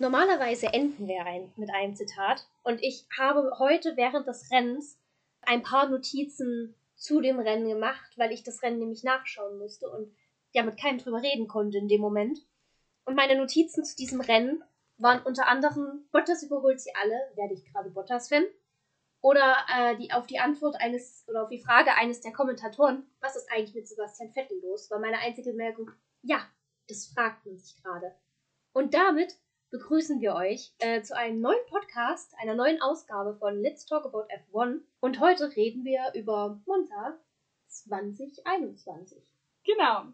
Normalerweise enden wir ein, mit einem Zitat und ich habe heute während des Rennens ein paar Notizen zu dem Rennen gemacht, weil ich das Rennen nämlich nachschauen musste und ja mit keinem drüber reden konnte in dem Moment. Und meine Notizen zu diesem Rennen waren unter anderem Bottas überholt sie alle, werde ich gerade Bottas-Fan. Oder äh, die, auf die Antwort eines oder auf die Frage eines der Kommentatoren, was ist eigentlich mit Sebastian Vettel los, war meine einzige Bemerkung, ja, das fragt man sich gerade. Und damit begrüßen wir euch äh, zu einem neuen Podcast, einer neuen Ausgabe von Let's Talk About F1. Und heute reden wir über Monza 2021. Genau.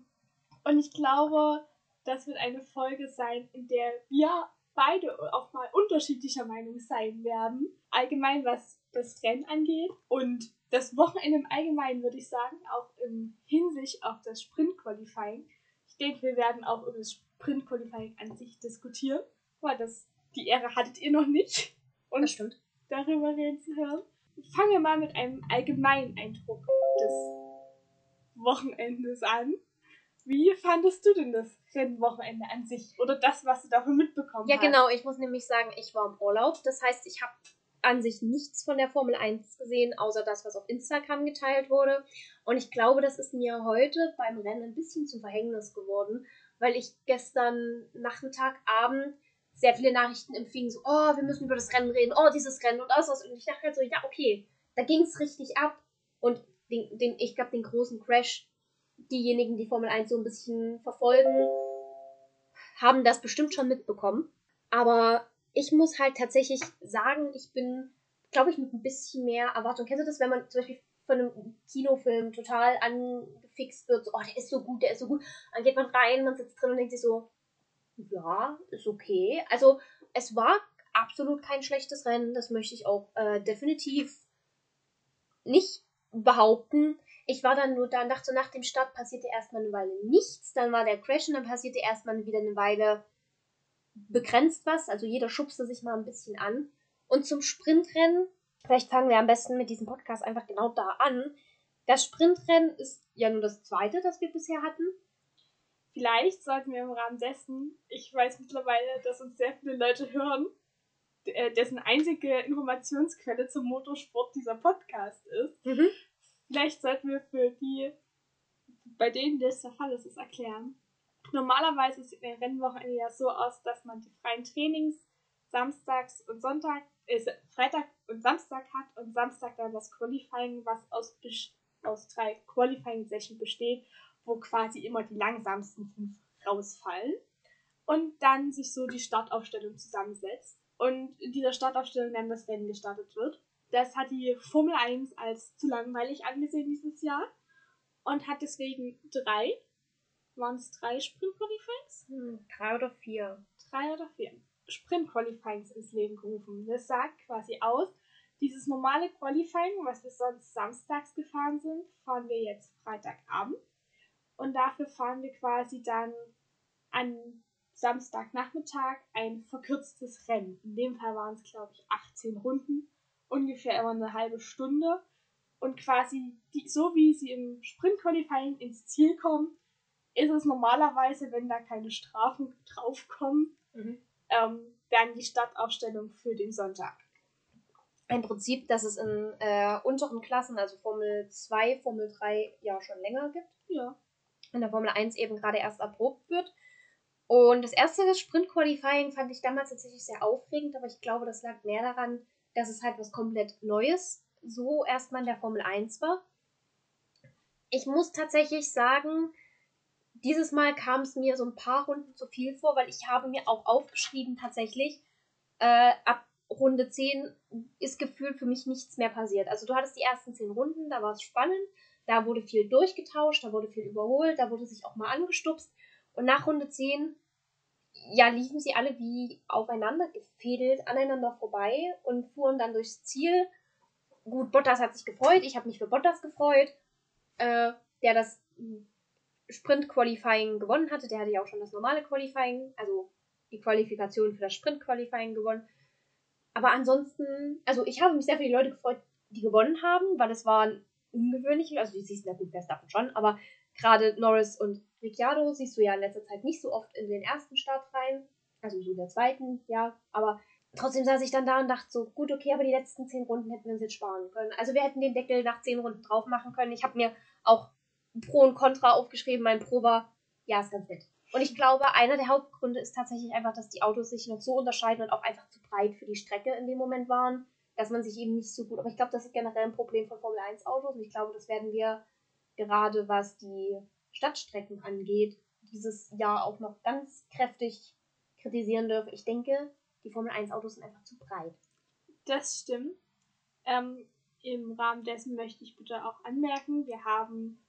Und ich glaube, das wird eine Folge sein, in der wir beide auch mal unterschiedlicher Meinung sein werden. Allgemein, was das Rennen angeht. Und das Wochenende im Allgemeinen, würde ich sagen, auch im Hinsicht auf das Sprint-Qualifying. Ich denke, wir werden auch über das Sprint-Qualifying an sich diskutieren weil das, die Ehre hattet ihr noch nicht. Und das stimmt. darüber reden zu hören. Fangen wir mal mit einem allgemeinen Eindruck des Wochenendes an. Wie fandest du denn das Rennwochenende an sich? Oder das, was du davon mitbekommen ja, hast? Ja, genau. Ich muss nämlich sagen, ich war im Urlaub. Das heißt, ich habe an sich nichts von der Formel 1 gesehen, außer das, was auf Instagram geteilt wurde. Und ich glaube, das ist mir heute beim Rennen ein bisschen zum Verhängnis geworden, weil ich gestern Nachmittag, Abend sehr viele Nachrichten empfingen, so, oh, wir müssen über das Rennen reden, oh, dieses Rennen und das, was. Und ich dachte halt so, ja, okay, da ging es richtig ab. Und den, den, ich glaube, den großen Crash, diejenigen, die Formel 1 so ein bisschen verfolgen, haben das bestimmt schon mitbekommen. Aber ich muss halt tatsächlich sagen, ich bin, glaube ich, mit ein bisschen mehr Erwartung. Kennst du das, wenn man zum Beispiel von einem Kinofilm total angefixt wird, so, oh, der ist so gut, der ist so gut. Dann geht man rein, man sitzt drin und denkt sich so, ja, ist okay. Also es war absolut kein schlechtes Rennen, das möchte ich auch äh, definitiv nicht behaupten. Ich war dann nur da, dachte, nach dem Start passierte erstmal eine Weile nichts, dann war der Crash und dann passierte erstmal wieder eine Weile begrenzt was, also jeder schubste sich mal ein bisschen an. Und zum Sprintrennen, vielleicht fangen wir am besten mit diesem Podcast einfach genau da an. Das Sprintrennen ist ja nur das zweite, das wir bisher hatten. Vielleicht sollten wir im Rahmen dessen, ich weiß mittlerweile, dass uns sehr viele Leute hören, äh, dessen einzige Informationsquelle zum Motorsport dieser Podcast ist. Mhm. Vielleicht sollten wir für die, bei denen das der Fall ist, es erklären. Normalerweise sieht eine Rennwochenende ja so aus, dass man die freien Trainings samstags und Sonntag, äh, Freitag und Samstag hat und Samstag dann das Qualifying, was aus, aus drei Qualifying-Sessions besteht wo quasi immer die langsamsten fünf rausfallen. Und dann sich so die Startaufstellung zusammensetzt. Und in dieser Startaufstellung dann das Rennen gestartet wird. Das hat die Formel 1 als zu langweilig angesehen dieses Jahr. Und hat deswegen drei, waren es drei Sprint-Qualifyings? Hm, drei oder vier. Drei oder vier. Sprint-Qualifyings ins Leben gerufen. Das sagt quasi aus, dieses normale Qualifying, was wir sonst samstags gefahren sind, fahren wir jetzt Freitagabend. Und dafür fahren wir quasi dann an Samstagnachmittag ein verkürztes Rennen. In dem Fall waren es, glaube ich, 18 Runden, ungefähr immer eine halbe Stunde. Und quasi die, so wie sie im Sprint-Qualifying ins Ziel kommen, ist es normalerweise, wenn da keine Strafen draufkommen, mhm. ähm, dann die Startaufstellung für den Sonntag. Ein Prinzip, das es in äh, unteren Klassen, also Formel 2, Formel 3, ja schon länger gibt. Ja in der Formel 1 eben gerade erst erprobt wird. Und das erste Sprint-Qualifying fand ich damals tatsächlich sehr aufregend, aber ich glaube, das lag mehr daran, dass es halt was komplett Neues so erstmal in der Formel 1 war. Ich muss tatsächlich sagen, dieses Mal kam es mir so ein paar Runden zu viel vor, weil ich habe mir auch aufgeschrieben tatsächlich, äh, ab Runde 10 ist gefühlt für mich nichts mehr passiert. Also du hattest die ersten 10 Runden, da war es spannend. Da wurde viel durchgetauscht, da wurde viel überholt, da wurde sich auch mal angestupst. Und nach Runde 10, ja, liefen sie alle wie aufeinander gefädelt aneinander vorbei und fuhren dann durchs Ziel. Gut, Bottas hat sich gefreut, ich habe mich für Bottas gefreut, äh, der das Sprint-Qualifying gewonnen hatte. Der hatte ja auch schon das normale Qualifying, also die Qualifikation für das Sprint-Qualifying gewonnen. Aber ansonsten, also ich habe mich sehr für die Leute gefreut, die gewonnen haben, weil es waren ungewöhnlichen, also die siehst du ja gut Verstappen schon, aber gerade Norris und Ricciardo siehst du ja in letzter Zeit nicht so oft in den ersten Start rein. Also so der zweiten, ja. Aber trotzdem saß ich dann da und dachte so, gut, okay, aber die letzten zehn Runden hätten wir uns jetzt sparen können. Also wir hätten den Deckel nach zehn Runden drauf machen können. Ich habe mir auch Pro und Contra aufgeschrieben. Mein Pro war, ja, ist ganz nett. Und ich glaube, einer der Hauptgründe ist tatsächlich einfach, dass die Autos sich noch so unterscheiden und auch einfach zu breit für die Strecke in dem Moment waren, dass man sich eben nicht so gut. Aber ich glaube, das ist generell ein Problem von Formel 1 Autos und ich glaube, das werden wir gerade was die Stadtstrecken angeht, dieses Jahr auch noch ganz kräftig kritisieren dürfen. Ich denke, die Formel 1 Autos sind einfach zu breit. Das stimmt. Ähm, Im Rahmen dessen möchte ich bitte auch anmerken, wir haben,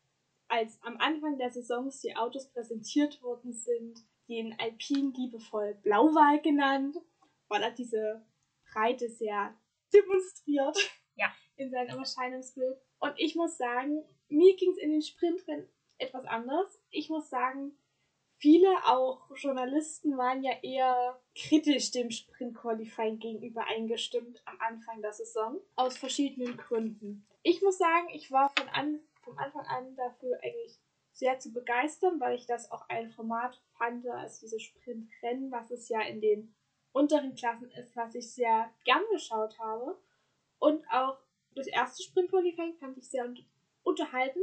als am Anfang der Saisons die Autos präsentiert worden sind, den Alpine liebevoll Blauwal genannt, weil er diese Breite sehr demonstriert ja. in seinem Erscheinungsbild. Und ich muss sagen, mir ging es in den Sprintrennen etwas anders. Ich muss sagen, viele auch Journalisten waren ja eher kritisch dem Sprint Qualifying gegenüber eingestimmt am Anfang der Saison aus verschiedenen Gründen. Ich muss sagen, ich war von an, vom Anfang an dafür eigentlich sehr zu begeistern, weil ich das auch ein Format fand, als diese Sprintrennen, was es ja in den unteren Klassen ist, was ich sehr gern geschaut habe. Und auch das erste Sprint Qualifying fand ich sehr unterhalten.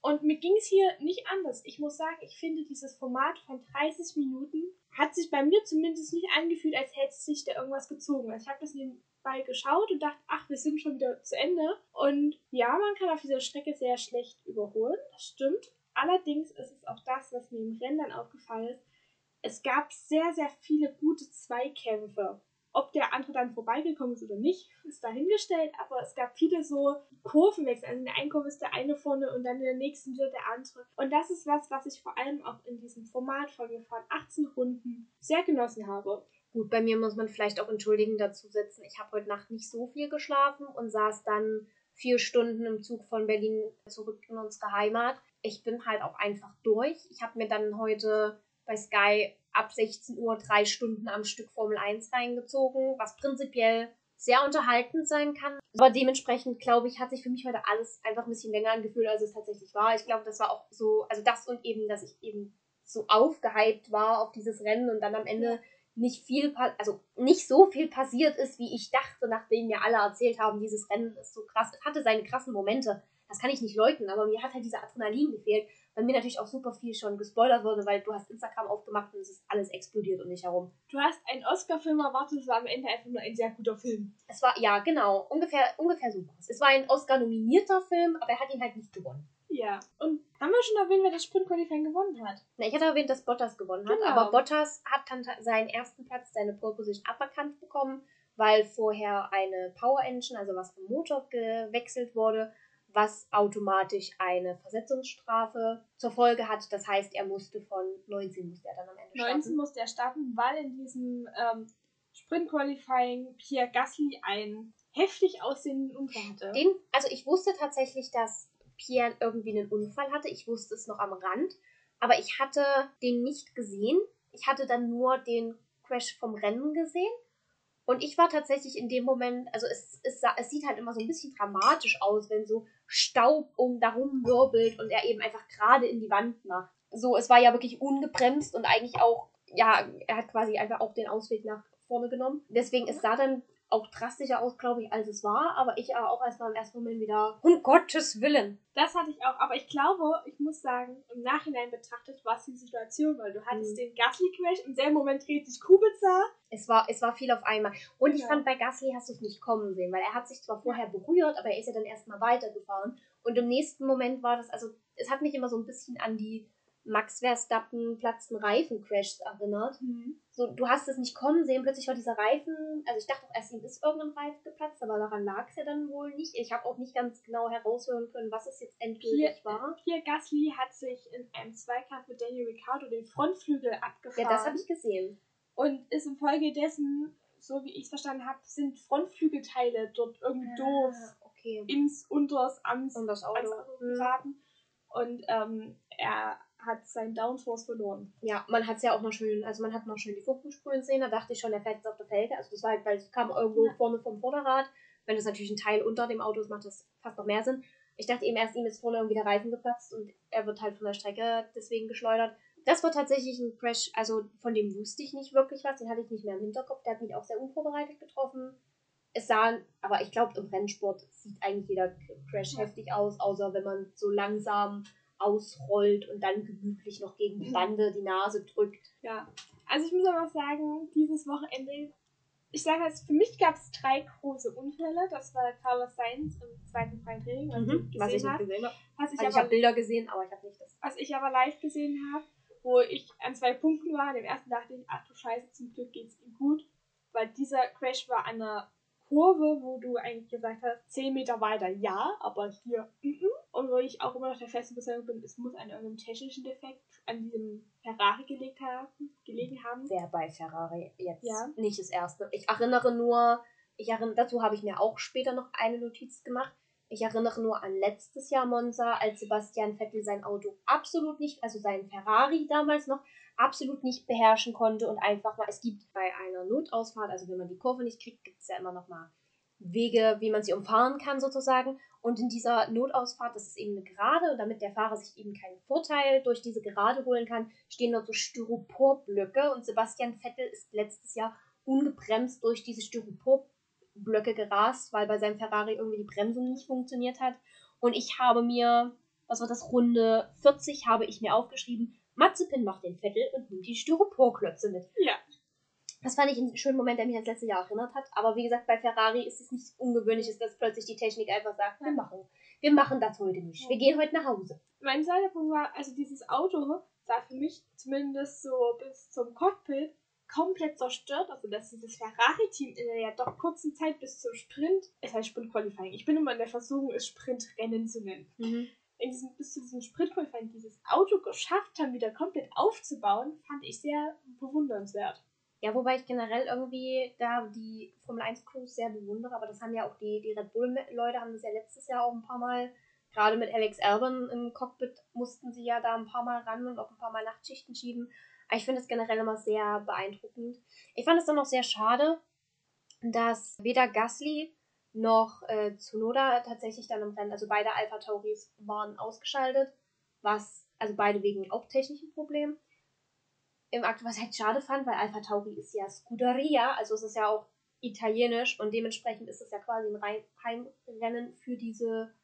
Und mir ging es hier nicht anders. Ich muss sagen, ich finde dieses Format von 30 Minuten hat sich bei mir zumindest nicht angefühlt, als hätte sich da irgendwas gezogen. Also ich habe das nebenbei geschaut und dachte, ach, wir sind schon wieder zu Ende. Und ja, man kann auf dieser Strecke sehr schlecht überholen. Das stimmt. Allerdings ist es auch das, was mir im Rennen dann aufgefallen ist. Es gab sehr, sehr viele gute Zweikämpfe. Ob der andere dann vorbeigekommen ist oder nicht, ist dahingestellt, aber es gab viele so Kurvenwechsel. Also in der einen Kurve ist der eine vorne und dann in der nächsten wird der andere. Und das ist was, was ich vor allem auch in diesem Format von mir von 18 Runden sehr genossen habe. Gut, bei mir muss man vielleicht auch entschuldigen dazu setzen. Ich habe heute Nacht nicht so viel geschlafen und saß dann vier Stunden im Zug von Berlin zurück in unsere Heimat. Ich bin halt auch einfach durch. Ich habe mir dann heute bei Sky ab 16 Uhr drei Stunden am Stück Formel 1 reingezogen, was prinzipiell sehr unterhaltend sein kann. Aber dementsprechend, glaube ich, hat sich für mich heute alles einfach ein bisschen länger angefühlt, als es tatsächlich war. Ich glaube, das war auch so, also das und eben, dass ich eben so aufgehypt war auf dieses Rennen und dann am Ende nicht viel, also nicht so viel passiert ist, wie ich dachte, nachdem mir alle erzählt haben, dieses Rennen ist so krass. Hatte seine krassen Momente. Das kann ich nicht leugnen, aber mir hat halt dieser Adrenalin gefehlt weil mir natürlich auch super viel schon gespoilert wurde, weil du hast Instagram aufgemacht und es ist alles explodiert um dich herum. Du hast einen Oscar-Film erwartet, es war am Ende einfach nur ein sehr guter Film. Es war, ja, genau, ungefähr, ungefähr so was. Es war ein Oscar-nominierter Film, aber er hat ihn halt nicht gewonnen. Ja. Und haben wir schon erwähnt, wer das Sprint Qualifying gewonnen hat? Na, ich hatte erwähnt, dass Bottas gewonnen hat, genau. aber Bottas hat dann seinen ersten Platz, seine Pole Position aberkannt bekommen, weil vorher eine Power Engine, also was am Motor gewechselt wurde was automatisch eine Versetzungsstrafe zur Folge hat. Das heißt, er musste von 19 musste er dann am Ende starten. 19 musste er starten, weil in diesem ähm, Sprint Qualifying Pierre Gasly einen heftig aussehenden Unfall hatte. Den, also ich wusste tatsächlich, dass Pierre irgendwie einen Unfall hatte. Ich wusste es noch am Rand, aber ich hatte den nicht gesehen. Ich hatte dann nur den Crash vom Rennen gesehen und ich war tatsächlich in dem Moment, also es, es, es sieht halt immer so ein bisschen dramatisch aus, wenn so Staub um darum wirbelt und er eben einfach gerade in die Wand macht. So, es war ja wirklich ungebremst und eigentlich auch, ja, er hat quasi einfach auch den Ausweg nach vorne genommen. Deswegen, es sah dann auch drastischer aus, glaube ich, als es war. Aber ich auch erstmal im ersten Moment wieder, um Gottes Willen. Das hatte ich auch. Aber ich glaube, ich muss sagen, im Nachhinein betrachtet war es die Situation, weil du hattest mhm. den Gasly-Crash, im selben Moment dreht sich Kubica. Es war, es war viel auf einmal. Und ich fand, bei Gasly hast du es nicht kommen sehen, weil er hat sich zwar vorher berührt, aber er ist ja dann erstmal weitergefahren. Und im nächsten Moment war das, also es hat mich immer so ein bisschen an die Max Verstappen platzten Reifencrashs erinnert. Mhm. So, du hast es nicht kommen sehen, plötzlich war dieser Reifen, also ich dachte auch erst, ihm ist irgendein Reifen geplatzt, aber daran lag es ja dann wohl nicht. Ich habe auch nicht ganz genau heraushören können, was es jetzt endgültig Pierre, war. Pierre Gasly hat sich in einem Zweikampf mit Daniel Ricciardo den Frontflügel abgefahren. Ja, das habe ich gesehen. Und ist infolgedessen, so wie ich es verstanden habe, sind Frontflügelteile dort irgendwie ah, doof okay. ins Unters, ans, Und das Auto, Auto geraten. Mhm. Und ähm, er hat seinen Downforce verloren. Ja, man hat es ja auch noch schön, also man hat noch schön die Funkensprudeln sehen, da dachte ich schon, er fährt jetzt auf der Felge. Also das war halt, weil es kam irgendwo ja. vorne vom Vorderrad. Wenn das natürlich ein Teil unter dem Auto ist, macht das fast noch mehr Sinn. Ich dachte eben erst, ihm ist vorne irgendwie der Reifen geplatzt und er wird halt von der Strecke deswegen geschleudert. Das war tatsächlich ein Crash, also von dem wusste ich nicht wirklich was, den hatte ich nicht mehr im Hinterkopf. Der hat mich auch sehr unvorbereitet getroffen. Es sah, aber ich glaube, im Rennsport sieht eigentlich jeder Crash heftig aus, außer wenn man so langsam ausrollt und dann gemütlich noch gegen die Bande die Nase drückt. Ja, also ich muss aber sagen, dieses Wochenende, ich sage jetzt, für mich gab es drei große Unfälle. Das war Carlos Sainz im zweiten freien Training, was, Mhm, was ich nicht gesehen habe. Also ich habe Bilder gesehen, aber ich habe nicht das. was ich aber live gesehen habe, wo ich an zwei Punkten war. Dem ersten dachte ich, ach du Scheiße, zum Glück geht's ihm gut. Weil dieser Crash war an einer Kurve, wo du eigentlich gesagt hast, 10 Meter weiter ja, aber hier mm -mm. Und wo ich auch immer noch der festen Überzeugung bin, es muss an irgendeinem technischen Defekt an diesem Ferrari gelegt haben, gelegen haben. Wer bei Ferrari jetzt Ja. nicht das erste. Ich erinnere nur, ich erinnere, dazu habe ich mir auch später noch eine Notiz gemacht. Ich erinnere nur an letztes Jahr Monza, als Sebastian Vettel sein Auto absolut nicht, also sein Ferrari damals noch, absolut nicht beherrschen konnte und einfach mal, es gibt bei einer Notausfahrt, also wenn man die Kurve nicht kriegt, gibt es ja immer noch mal Wege, wie man sie umfahren kann sozusagen. Und in dieser Notausfahrt, das ist eben eine Gerade, damit der Fahrer sich eben keinen Vorteil durch diese Gerade holen kann, stehen dort so Styroporblöcke. Und Sebastian Vettel ist letztes Jahr ungebremst durch diese Styroporblöcke gerast, weil bei seinem Ferrari irgendwie die Bremsung nicht funktioniert hat. Und ich habe mir, was war das, Runde 40, habe ich mir aufgeschrieben, Mazepin macht den Vettel und nimmt die Styroporklötze mit. Ja. Das fand ich einen schönen Moment, der mich ans letzte Jahr erinnert hat. Aber wie gesagt, bei Ferrari ist es nicht ungewöhnlich, dass plötzlich die Technik einfach sagt, wir machen, wir machen das heute nicht. Wir gehen heute nach Hause. Mein zweiter Punkt war, also dieses Auto sah für mich zumindest so bis zum Cockpit komplett zerstört. Also dass dieses Ferrari-Team in der ja doch kurzen Zeit bis zum Sprint, es heißt Sprint-Qualifying, ich bin immer in der Versuchung, es Sprintrennen zu nennen. In diesem, bis zu diesem Sprint-Qualifying dieses Auto geschafft haben, wieder komplett aufzubauen, fand ich sehr bewundernswert. Ja, wobei ich generell irgendwie da die Formel 1 Crews sehr bewundere, aber das haben ja auch die, die Red Bull-Leute, haben das ja letztes Jahr auch ein paar Mal, gerade mit Alex Albon im Cockpit, mussten sie ja da ein paar Mal ran und auch ein paar Mal Nachtschichten schieben. Aber ich finde es generell immer sehr beeindruckend. Ich fand es dann auch sehr schade, dass weder Gasly noch äh, Tsunoda tatsächlich dann im Rennen, also beide Alpha Tauris waren ausgeschaltet, was, also beide wegen auch technischen Problemen im Akt, was ich halt schade fand, weil Alpha Tauri ist ja Scuderia, also es ist ja auch italienisch und dementsprechend ist es ja quasi ein Heimrennen für diese,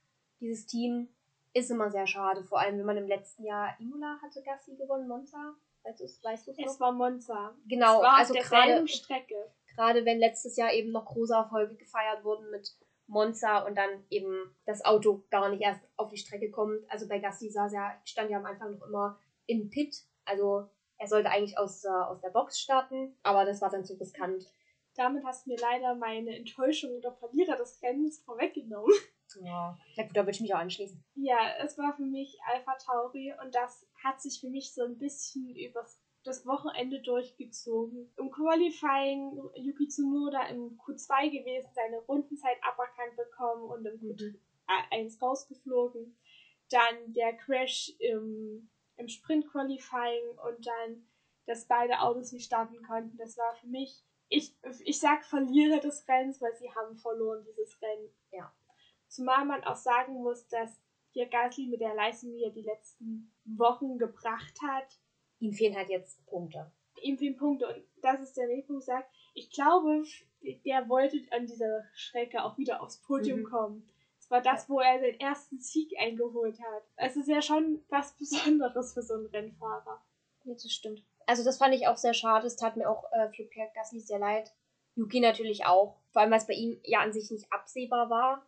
dieses Team. Ist immer sehr schade, vor allem wenn man im letzten Jahr Imola hatte Gassi gewonnen, Monza. Weißt du es weißt du's Es noch? war Monza. Genau, es war also auf derselben gerade Strecke. Gerade wenn letztes Jahr eben noch große Erfolge gefeiert wurden mit Monza und dann eben das Auto gar nicht erst auf die Strecke kommt. Also bei Gasly saß ja, stand ja am Anfang noch immer in Pit, also er sollte eigentlich aus, der- aus der Box starten, aber das war dann zu riskant. Damit hast du mir leider meine Enttäuschung oder Verlierer des Rennens vorweggenommen. Ja, na gut, da würde ich mich auch anschließen. Ja, es war für mich Alpha Tauri und das hat sich für mich so ein bisschen übers das Wochenende durchgezogen. Im Qualifying Yuki Tsunoda im Q2 gewesen, seine Rundenzeit aberkannt bekommen und im Q1 rausgeflogen. Dann der Crash im, im Sprint Qualifying und dann, dass beide Autos nicht starten konnten. Das war für mich, ich, ich sag Verlierer des Rennens, weil sie haben verloren dieses Rennen. Ja. Zumal man auch sagen muss, dass hier Gasly mit der Leistung, die er die letzten Wochen gebracht hat, Ihm fehlen halt jetzt Punkte. ihm fehlen Punkte. Und das ist der nächste Punkt, sagt, ich glaube, der wollte an dieser Strecke auch wieder aufs Podium Mhm. kommen. Es war das, wo er seinen ersten Sieg eingeholt hat. Es ist ja schon was Besonderes für so einen Rennfahrer. Ja, das stimmt. Also das fand ich auch sehr schade. Es tat mir auch äh, für Pierre Gasly sehr leid. Yuki natürlich auch. Vor allem, weil es bei ihm ja an sich nicht absehbar war.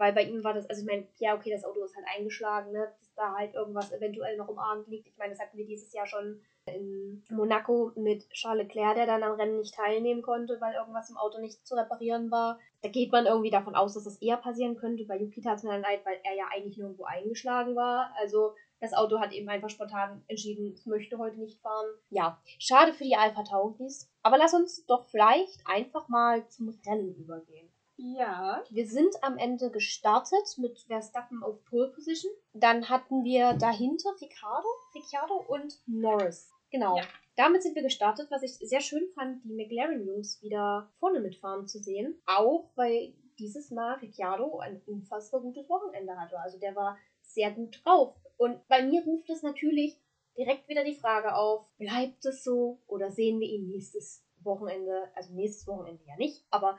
Weil bei ihm war das, also ich meine, ja, okay, das Auto ist halt eingeschlagen, ne? Dass da halt irgendwas eventuell noch im Arm liegt. Ich meine, das hatten wir dieses Jahr schon in Monaco mit Charles Leclerc, der dann am Rennen nicht teilnehmen konnte, weil irgendwas im Auto nicht zu reparieren war. Da geht man irgendwie davon aus, dass es eher passieren könnte. Bei Yuki tat es mir dann leid, weil er ja eigentlich nirgendwo eingeschlagen war. Also das Auto hat eben einfach spontan entschieden, es möchte heute nicht fahren. Ja, schade für die Alpha Tauris. Aber lass uns doch vielleicht einfach mal zum Rennen übergehen. Ja. Wir sind am Ende gestartet mit Verstappen auf Pole Position. Dann hatten wir dahinter Ricciardo, Ricciardo und Norris. Genau. Ja. Damit sind wir gestartet, was ich sehr schön fand, die McLaren-Jungs wieder vorne mitfahren zu sehen. Auch weil dieses Mal Ricciardo ein unfassbar gutes Wochenende hatte. Also der war sehr gut drauf. Und bei mir ruft es natürlich direkt wieder die Frage auf, bleibt es so oder sehen wir ihn nächstes Wochenende, also nächstes Wochenende ja nicht, aber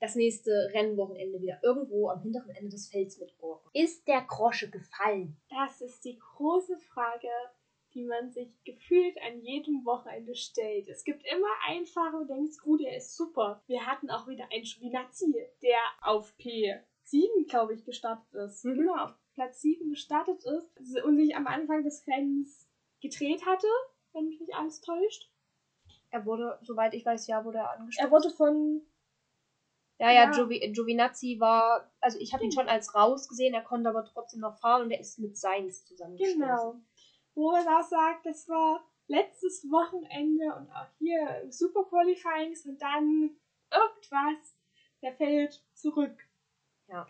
das nächste Rennwochenende wieder irgendwo am hinteren Ende des Felds mit Gurken. Ist der Grosche gefallen? Das ist die große Frage, die man sich gefühlt an jedem Wochenende stellt. Es gibt immer einen Fahrer, wo du denkst, oh, der ist super. Wir hatten auch wieder einen Schwinazzi, der auf P7, glaube ich, gestartet ist. Mhm. Genau, auf Platz 7 gestartet ist und sich am Anfang des Rennens gedreht hatte, wenn mich nicht alles täuscht. Er wurde, soweit ich weiß, ja, wurde er angestoßen. Er wurde von ja, ja, ja. Giovinazzi war, also ich habe ihn schon als raus gesehen, er konnte aber trotzdem noch fahren und er ist mit Seins zusammengestoßen. Genau. Wo man auch sagt, das war letztes Wochenende und auch hier Super Qualifyings und dann irgendwas, der fällt zurück. Ja.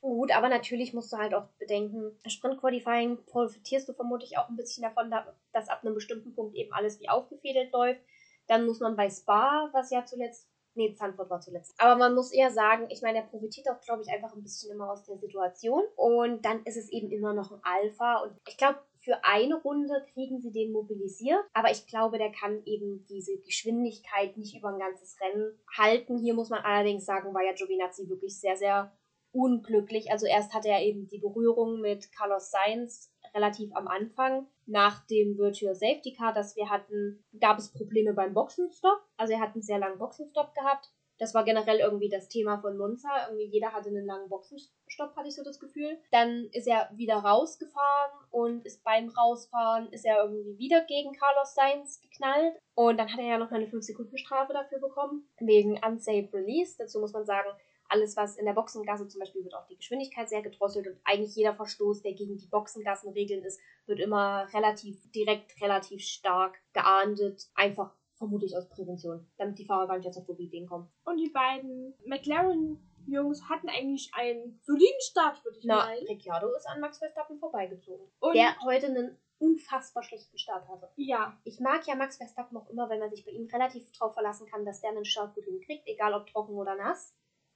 Gut, aber natürlich musst du halt auch bedenken, Sprint Qualifying profitierst du vermutlich auch ein bisschen davon, dass ab einem bestimmten Punkt eben alles wie aufgefädelt läuft. Dann muss man bei Spa, was ja zuletzt Nee, Zandvoort war zuletzt. Aber man muss eher sagen, ich meine, er profitiert auch, glaube ich, einfach ein bisschen immer aus der Situation. Und dann ist es eben immer noch ein Alpha. Und ich glaube, für eine Runde kriegen sie den mobilisiert. Aber ich glaube, der kann eben diese Geschwindigkeit nicht über ein ganzes Rennen halten. Hier muss man allerdings sagen, war ja Giovinazzi wirklich sehr, sehr unglücklich. Also erst hatte er eben die Berührung mit Carlos Sainz relativ am Anfang. Nach dem Virtual Safety Car, das wir hatten, gab es Probleme beim Boxenstopp. Also er hat einen sehr langen Boxenstopp gehabt. Das war generell irgendwie das Thema von Monza. Irgendwie jeder hatte einen langen Boxenstopp, hatte ich so das Gefühl. Dann ist er wieder rausgefahren und ist beim Rausfahren ist er irgendwie wieder gegen Carlos Sainz geknallt. Und dann hat er ja noch eine 5-Sekunden-Strafe dafür bekommen, wegen Unsafe Release. Dazu muss man sagen, alles, was in der Boxengasse zum Beispiel, wird auch die Geschwindigkeit sehr gedrosselt und eigentlich jeder Verstoß, der gegen die Boxengassenregeln ist, wird immer relativ direkt, relativ stark geahndet. Einfach vermutlich aus Prävention, damit die Fahrer gar nicht erst auf die Ideen kommen. Und die beiden McLaren-Jungs hatten eigentlich einen soliden Start, würde ich Na, meinen. Ricciardo ist an Max Verstappen vorbeigezogen. Und der heute einen unfassbar schlechten Start hatte. Ja. Ich mag ja Max Verstappen auch immer, wenn man sich bei ihm relativ drauf verlassen kann, dass der einen Start gut hinkriegt, egal ob trocken oder nass.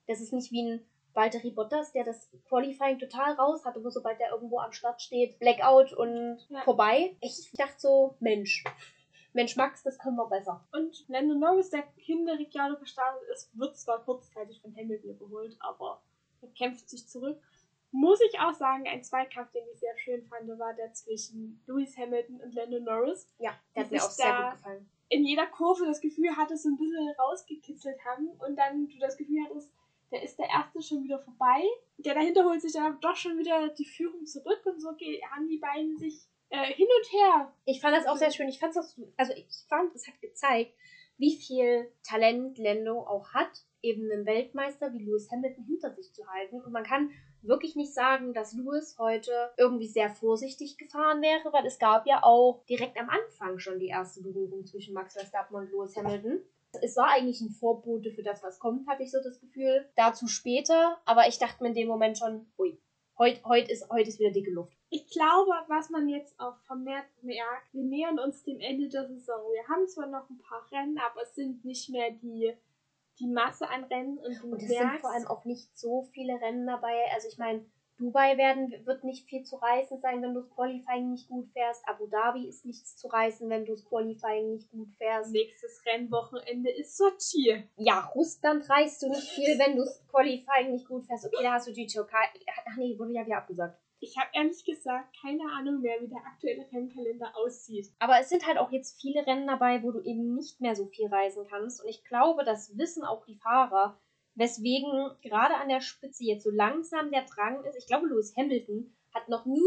Das ist nicht wie ein Valtteri Bottas, der das Qualifying total raus hatte, wo sobald der irgendwo am Start steht, Blackout und ja. vorbei. Ich dachte so, Mensch, Mensch Max, das können wir besser. Und Lando Norris, der hinter Ricciardo gestartet ist, wird zwar kurzzeitig von Hamilton überholt, aber er kämpft sich zurück. Muss ich auch sagen, ein Zweikampf, den ich sehr schön fand, war der zwischen Lewis Hamilton und Lando Norris. Ja, der hat mir auch sehr gut gefallen. In jeder Kurve das Gefühl hattest, so ein bisschen rausgekitzelt haben und dann du das Gefühl hattest, der ist der erste schon wieder vorbei. Der dahinter holt sich dann doch schon wieder die Führung zurück und so haben die beiden sich äh, hin und her. Ich fand das auch sehr schön. Ich fand es also ich fand, es hat gezeigt, wie viel Talent Lando auch hat, eben einen Weltmeister wie Lewis Hamilton hinter sich zu halten. Und man kann wirklich nicht sagen, dass Lewis heute irgendwie sehr vorsichtig gefahren wäre, weil es gab ja auch direkt am Anfang schon die erste Berührung zwischen Max Verstappen und Lewis Hamilton. Es war eigentlich ein Vorbote für das, was kommt, hatte ich so das Gefühl. Dazu später, aber ich dachte mir in dem Moment schon, ui, heute heut ist, heut ist wieder dicke Luft. Ich glaube, was man jetzt auch vermehrt merkt, wir nähern uns dem Ende der Saison. Wir haben zwar noch ein paar Rennen, aber es sind nicht mehr die, die Masse an Rennen. Und, und es sind vor allem auch nicht so viele Rennen dabei. Also ich meine, Dubai werden, wird nicht viel zu reißen sein, wenn du das Qualifying nicht gut fährst. Abu Dhabi ist nichts zu reißen, wenn du das Qualifying nicht gut fährst. Nächstes Rennwochenende ist Sochi. Ja, Russland reißt du nicht viel, wenn du das Qualifying nicht gut fährst. Okay, da hast du die Türkei. Ach nee, wurde ja wieder abgesagt. Ich habe ehrlich gesagt keine Ahnung mehr, wie der aktuelle Rennkalender aussieht. Aber es sind halt auch jetzt viele Rennen dabei, wo du eben nicht mehr so viel reisen kannst. Und ich glaube, das wissen auch die Fahrer weswegen gerade an der Spitze jetzt so langsam der Drang ist. Ich glaube, Lewis Hamilton hat noch nie,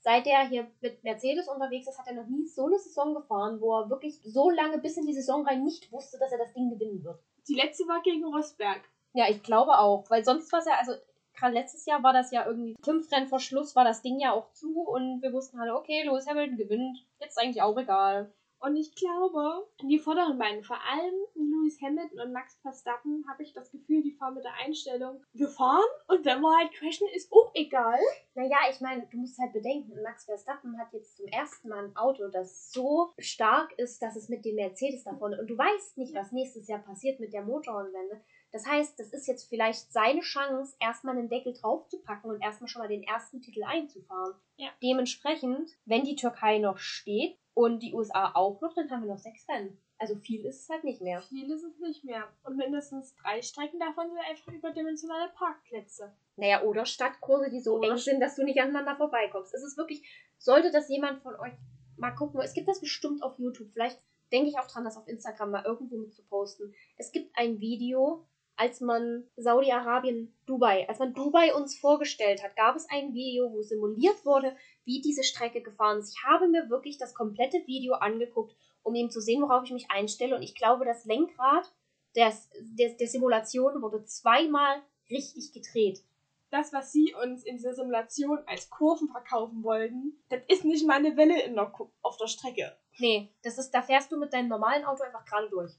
seit er hier mit Mercedes unterwegs ist, hat er noch nie so eine Saison gefahren, wo er wirklich so lange bis in die Saison rein nicht wusste, dass er das Ding gewinnen wird. Die letzte war gegen Rosberg. Ja, ich glaube auch, weil sonst war es ja, also gerade letztes Jahr war das ja irgendwie fünf Rennen vor Schluss, war das Ding ja auch zu und wir wussten halt, okay, Lewis Hamilton gewinnt, jetzt eigentlich auch egal. Und ich glaube, die vorderen beiden, vor allem Lewis Hamilton und Max Verstappen, habe ich das Gefühl, die fahren mit der Einstellung, wir fahren und wenn wir halt crashen, ist auch egal. Naja, ich meine, du musst halt bedenken, Max Verstappen hat jetzt zum ersten Mal ein Auto, das so stark ist, dass es mit dem Mercedes davon und du weißt nicht, was nächstes Jahr passiert mit der Motorenwende. Das heißt, das ist jetzt vielleicht seine Chance, erstmal einen Deckel draufzupacken und erstmal schon mal den ersten Titel einzufahren. Ja. Dementsprechend, wenn die Türkei noch steht, und die USA auch noch, dann haben wir noch sechs Rennen. Also viel ist es halt nicht mehr. Viel ist es nicht mehr. Und mindestens drei Strecken davon sind einfach überdimensionale Parkplätze. Naja, oder Stadtkurse, die so Oder eng sind, dass du nicht aneinander vorbeikommst. Es ist wirklich, sollte das jemand von euch mal gucken, es gibt das bestimmt auf YouTube. Vielleicht denke ich auch dran, das auf Instagram mal irgendwo mit zu posten. Es gibt ein Video, als man Saudi-Arabien, Dubai, als man Dubai uns vorgestellt hat, gab es ein Video, wo simuliert wurde, wie diese Strecke gefahren ist. Ich habe mir wirklich das komplette Video angeguckt, um eben zu sehen, worauf ich mich einstelle. Und ich glaube, das Lenkrad des, des, der Simulation wurde zweimal richtig gedreht. Das, was sie uns in dieser Simulation als Kurven verkaufen wollten, das ist nicht mal eine Welle in der, auf der Strecke. Nee, das ist, da fährst du mit deinem normalen Auto einfach gerade durch.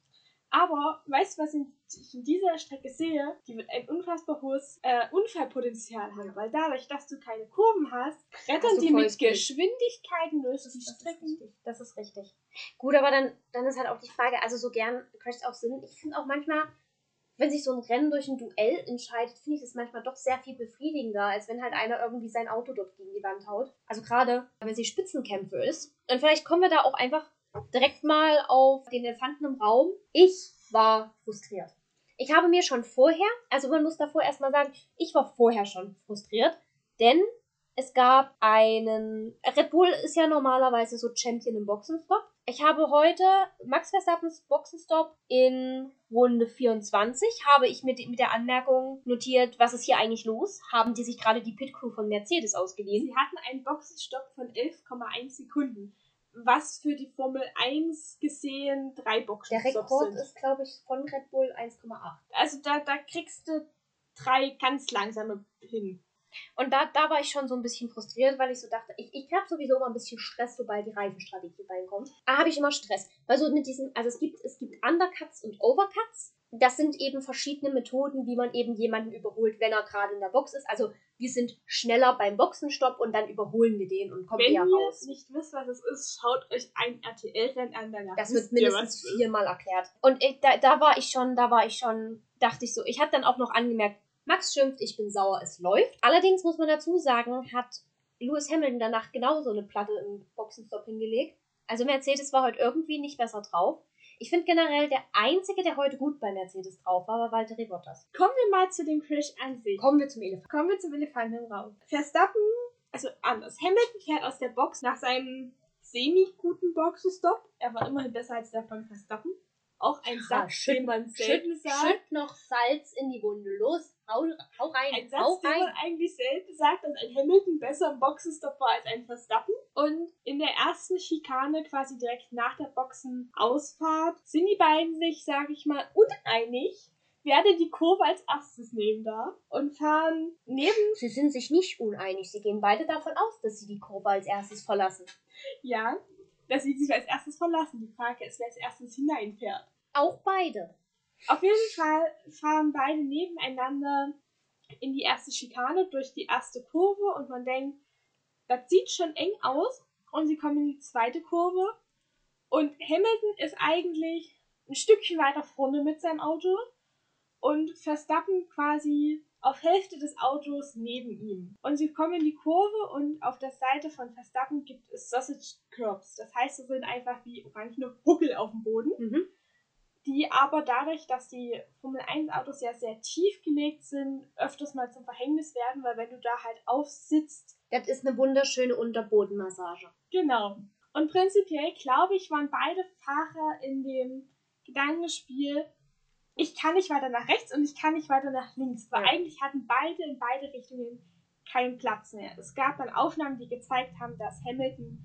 Aber weißt du, was ich in dieser Strecke sehe? Die wird ein unfassbar hohes äh, Unfallpotenzial haben, weil dadurch, dass du keine Kurven hast, brettern die mit Speed. Geschwindigkeiten durch die Das ist Strecken. richtig. Das ist richtig. Gut, aber dann, dann ist halt auch die Frage, also so gern Crashs auch sind, ich finde auch manchmal, wenn sich so ein Rennen durch ein Duell entscheidet, finde ich das manchmal doch sehr viel befriedigender, als wenn halt einer irgendwie sein Auto dort gegen die Wand haut. Also gerade, wenn sie Spitzenkämpfe ist. Und vielleicht kommen wir da auch einfach direkt mal auf den Elefanten im Raum. Ich war frustriert. Ich habe mir schon vorher, also man muss davor erstmal sagen, ich war vorher schon frustriert, denn es gab einen. Red Bull ist ja normalerweise so Champion im Boxenstopp. Ich habe heute Max Verstappens Boxenstopp in Runde 24. Habe ich mit, mit der Anmerkung notiert, was ist hier eigentlich los? Haben die sich gerade die Pit Crew von Mercedes ausgeliehen? Sie hatten einen Boxenstopp von 11,1 Sekunden. Was für die Formel 1 gesehen drei Der Boxenstopps Rekord sind. ist, glaube ich, von Red Bull 1,8. Also da, da kriegst du drei ganz langsame hin. Und da, da war ich schon so ein bisschen frustriert, weil ich so dachte, ich, ich habe sowieso immer ein bisschen Stress, sobald die Reifenstrategie reinkommt. Da habe ich immer Stress. Weil so mit diesem, also es gibt, es gibt Undercuts und Overcuts. Das sind eben verschiedene Methoden, wie man eben jemanden überholt, wenn er gerade in der Box ist. Also wir sind schneller beim Boxenstopp und dann überholen wir den und kommen Wenn eher ihr raus. nicht wisst, was es ist, schaut euch ein RTL-Rennen an, danach Das wird ihr, mindestens viermal erklärt. Und ich, da, da war ich schon, da war ich schon, dachte ich so, ich habe dann auch noch angemerkt, Max schimpft, ich bin sauer, es läuft. Allerdings muss man dazu sagen, hat Lewis Hamilton danach genauso eine Platte im Boxenstopp hingelegt. Also Mercedes war heute irgendwie nicht besser drauf. Ich finde generell, der Einzige, der heute gut bei Mercedes drauf war, war Valtteri Bottas. Kommen wir mal zu dem Crash an sich. Kommen wir zum Elefanten. Kommen wir zum Elefanten im Raum. Verstappen, also anders. Hamilton fährt aus der Box nach seinem semi-guten Boxenstopp. Er war immerhin besser als der von Verstappen. Auch ein Satz, schütt- den man selten sagt. Schütt noch Salz in die Wunde. Los, hau, hau rein, Ein hau Satz, den man eigentlich selten sagt, dass ein Hamilton besser im Boxenstopp war als ein Verstappen. Und in der ersten Schikane, quasi direkt nach der Boxenausfahrt, sind die beiden sich, sage ich mal, uneinig, wer denn die Kurve als erstes nehmen darf. Und fahren neben, Sie sind sich nicht uneinig. Sie gehen beide davon aus, dass sie die Kurve als erstes verlassen. ja, dass sie sich als erstes verlassen. Die Frage ist, wer als erstes hineinfährt. Auch beide. Auf jeden Fall fahren beide nebeneinander in die erste Schikane durch die erste Kurve und man denkt, das sieht schon eng aus und sie kommen in die zweite Kurve und Hamilton ist eigentlich ein Stückchen weiter vorne mit seinem Auto und Verstappen quasi auf Hälfte des Autos neben ihm. Und sie kommen in die Kurve und auf der Seite von Verstappen gibt es Sausage Curbs. Das heißt, es sind einfach wie orangene Huckel auf dem Boden Mhm. die aber dadurch, dass die Formel 1 Autos ja sehr tief gelegt sind, öfters mal zum Verhängnis werden, weil wenn du da halt aufsitzt, Das ist eine wunderschöne Unterbodenmassage. genau. Und prinzipiell, glaube ich, waren beide Fahrer in dem Gedankenspiel, ich kann nicht weiter nach rechts und ich kann nicht weiter nach links, weil Ja. eigentlich hatten beide in beide Richtungen keinen Platz mehr. Es gab dann Aufnahmen, die gezeigt haben, dass Hamilton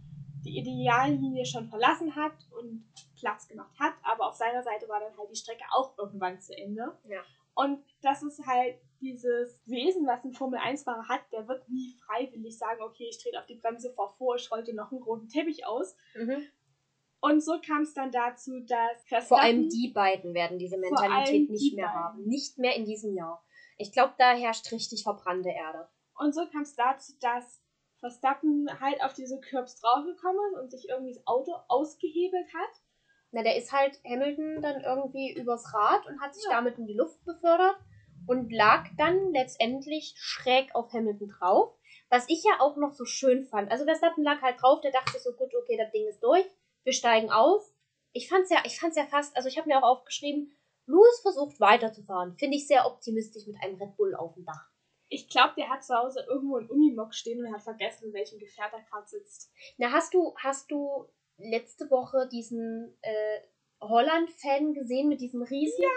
die Ideallinie schon verlassen hat und Platz gemacht hat, aber auf seiner Seite war dann halt die Strecke auch irgendwann zu Ende. Ja. Und das ist halt dieses Wesen, was ein Formel-1-Fahrer hat, der wird nie freiwillig sagen, okay, ich trete auf die Bremse vor, vor, ich rolle dir noch einen roten Teppich aus. Mhm. Und so kam es dann dazu, dass Verstappen... Vor allem die beiden werden diese Mentalität nicht mehr beiden. haben. Nicht mehr in diesem Jahr. Ich glaube, da herrscht richtig verbrannte Erde. Und so kam es dazu, dass Verstappen halt auf diese Curbs draufgekommen ist und sich irgendwie das Auto ausgehebelt hat. Na, der ist halt Hamilton dann irgendwie übers Rad und hat sich Ja. damit in die Luft befördert und lag dann letztendlich schräg auf Hamilton drauf. Was ich ja auch noch so schön fand. Also Verstappen lag halt drauf, der dachte so, gut, okay, das Ding ist durch. Wir steigen auf. Ich fand's ja, ich fand's ja fast, also ich habe mir auch aufgeschrieben, Louis versucht weiterzufahren. Finde ich sehr optimistisch mit einem Red Bull auf dem Dach. Ich glaube, der hat zu Hause irgendwo einen Unimog stehen und hat vergessen, in welchem Gefährt er gerade sitzt. Na, hast du, hast du letzte Woche diesen äh, Holland-Fan gesehen mit diesem riesen. Ja.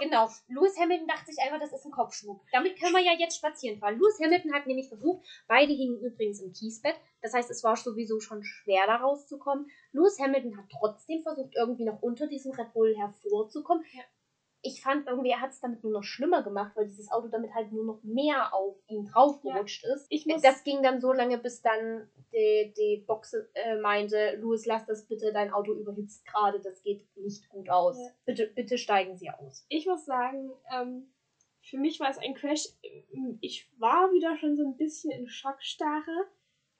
Genau. Lewis Hamilton dachte sich einfach, das ist ein Kopfschmuck. Damit können wir ja jetzt spazieren fahren. Lewis Hamilton hat nämlich versucht, beide hingen übrigens im Kiesbett. Das heißt, es war sowieso schon schwer, da rauszukommen. Lewis Hamilton hat trotzdem versucht, irgendwie noch unter diesem Red Bull hervorzukommen. Ja ich fand irgendwie, er hat es damit nur noch schlimmer gemacht, weil dieses Auto damit halt nur noch mehr auf ihn draufgerutscht ja. ist. Ich muss das ging dann so lange, bis dann die, die Box äh, meinte, Louis, lass das bitte, dein Auto überhitzt gerade, das geht nicht gut aus. Ja. Bitte, bitte steigen Sie aus. Ich muss sagen, ähm, für mich war es ein Crash. Ich war wieder schon so ein bisschen in Schockstarre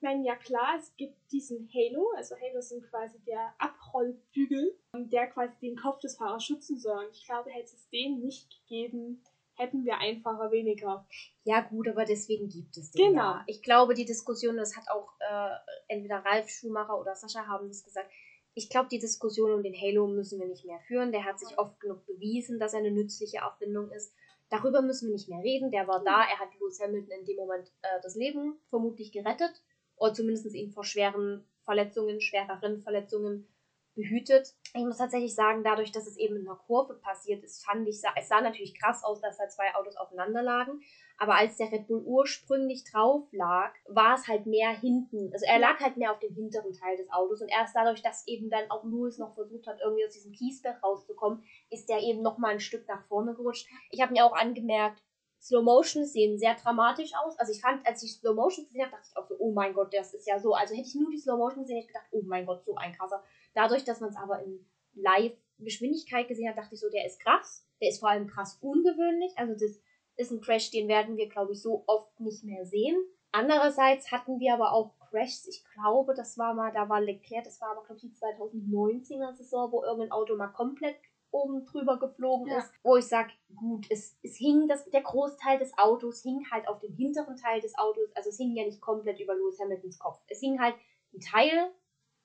meine, ja klar, es gibt diesen Halo, also Halo sind quasi der Abrollbügel, der quasi den Kopf des Fahrers schützen soll. Und ich glaube, hätte es den nicht gegeben, hätten wir einfacher weniger. Ja, gut, aber deswegen gibt es den. Genau. Ja. Ich glaube, die Diskussion, das hat auch äh, entweder Ralf Schumacher oder Sascha haben das gesagt. Ich glaube, die Diskussion um den Halo müssen wir nicht mehr führen. Der hat sich oft genug bewiesen, dass er eine nützliche Erfindung ist. Darüber müssen wir nicht mehr reden. Der war da. Er hat Lewis Hamilton in dem Moment äh, das Leben vermutlich gerettet oder zumindest ihn vor schweren Verletzungen, schwereren Verletzungen behütet. Ich muss tatsächlich sagen, dadurch, dass es eben in einer Kurve passiert ist, fand ich, es sah natürlich krass aus, dass da zwei Autos aufeinander lagen. Aber als der Red Bull ursprünglich drauf lag, war es halt mehr hinten. Also er lag halt mehr auf dem hinteren Teil des Autos. Und erst dadurch, dass eben dann auch Lewis noch versucht hat, irgendwie aus diesem Kiesbett rauszukommen, ist der eben noch mal ein Stück nach vorne gerutscht. Ich habe mir auch angemerkt, Slow Motion sehen sehr dramatisch aus. Also ich fand, als ich Slow Motion gesehen habe, dachte ich auch so, oh mein Gott, das ist ja so. Also hätte ich nur die Slow Motion gesehen, hätte ich gedacht, oh mein Gott, so ein krasser. Dadurch, dass man es aber in Live-Geschwindigkeit gesehen hat, dachte ich so, der ist krass. Der ist vor allem krass ungewöhnlich. Also das ist ein Crash, den werden wir, glaube ich, so oft nicht mehr sehen. Andererseits hatten wir aber auch Crashs. Ich glaube, das war mal, da war Leclerc, das war aber, glaube ich, die 2019er Saison, wo irgendein Auto mal komplett oben drüber geflogen ja. ist, wo ich sage, gut, es, es hing, das, der Großteil des Autos hing halt auf dem hinteren Teil des Autos, also es hing ja nicht komplett über Lewis Hamiltons Kopf. Es hing halt ein Teil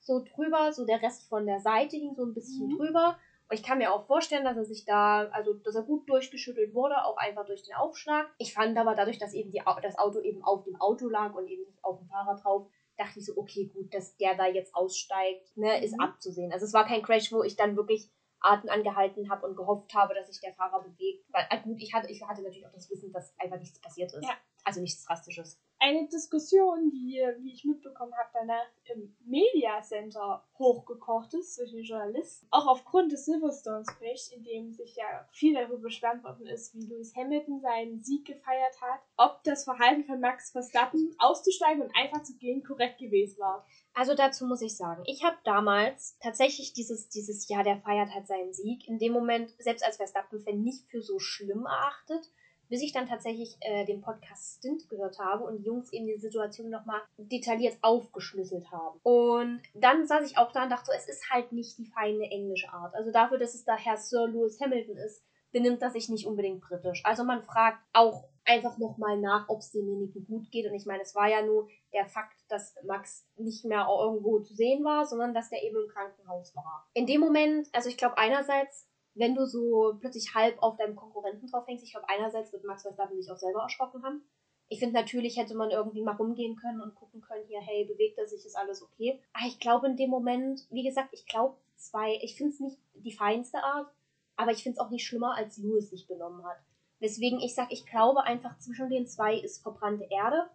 so drüber, so der Rest von der Seite hing so ein bisschen mhm. drüber. Und ich kann mir auch vorstellen, dass er sich da, also dass er gut durchgeschüttelt wurde, auch einfach durch den Aufschlag. Ich fand aber dadurch, dass eben die, das Auto eben auf dem Auto lag und eben nicht auf dem Fahrer drauf, dachte ich so, okay, gut, dass der da jetzt aussteigt, ne, ist mhm. abzusehen. Also es war kein Crash, wo ich dann wirklich Atem angehalten habe und gehofft habe, dass sich der Fahrer bewegt. Weil, äh, gut, ich hatte, ich hatte natürlich auch das Wissen, dass einfach nichts passiert ist. Ja. Also nichts Drastisches. Eine Diskussion, die, wie ich mitbekommen habe, danach im Media Center hochgekocht ist zwischen den Journalisten. Auch aufgrund des Silverstone Splash, in dem sich ja viel darüber beschwert worden ist, wie Lewis Hamilton seinen Sieg gefeiert hat, ob das Verhalten von Max Verstappen auszusteigen und einfach zu gehen korrekt gewesen war. Also dazu muss ich sagen, ich habe damals tatsächlich dieses, dieses Jahr, der feiert halt seinen Sieg, in dem Moment, selbst als Verstappen-Fan, nicht für so schlimm erachtet, bis ich dann tatsächlich äh, den Podcast Stint gehört habe und die Jungs eben die Situation nochmal detailliert aufgeschlüsselt haben. Und dann saß ich auch da und dachte so, es ist halt nicht die feine englische Art. Also dafür, dass es da Herr Sir Lewis Hamilton ist, benimmt er sich nicht unbedingt britisch. Also man fragt auch einfach nochmal nach, ob es demjenigen gut geht. Und ich meine, es war ja nur der Fakt, dass Max nicht mehr irgendwo zu sehen war, sondern dass der eben im Krankenhaus war. In dem Moment, also ich glaube einerseits, wenn du so plötzlich halb auf deinem Konkurrenten drauf hängst, ich glaube einerseits wird Max Verstappen sich auch selber erschrocken haben. Ich finde, natürlich hätte man irgendwie mal rumgehen können und gucken können, hier, hey, bewegt er sich, ist alles okay. Aber ich glaube in dem Moment, wie gesagt, ich glaube zwei, ich finde es nicht die feinste Art, aber ich finde es auch nicht schlimmer, als Louis sich benommen hat. Weswegen ich sage, ich glaube einfach zwischen den zwei ist verbrannte Erde.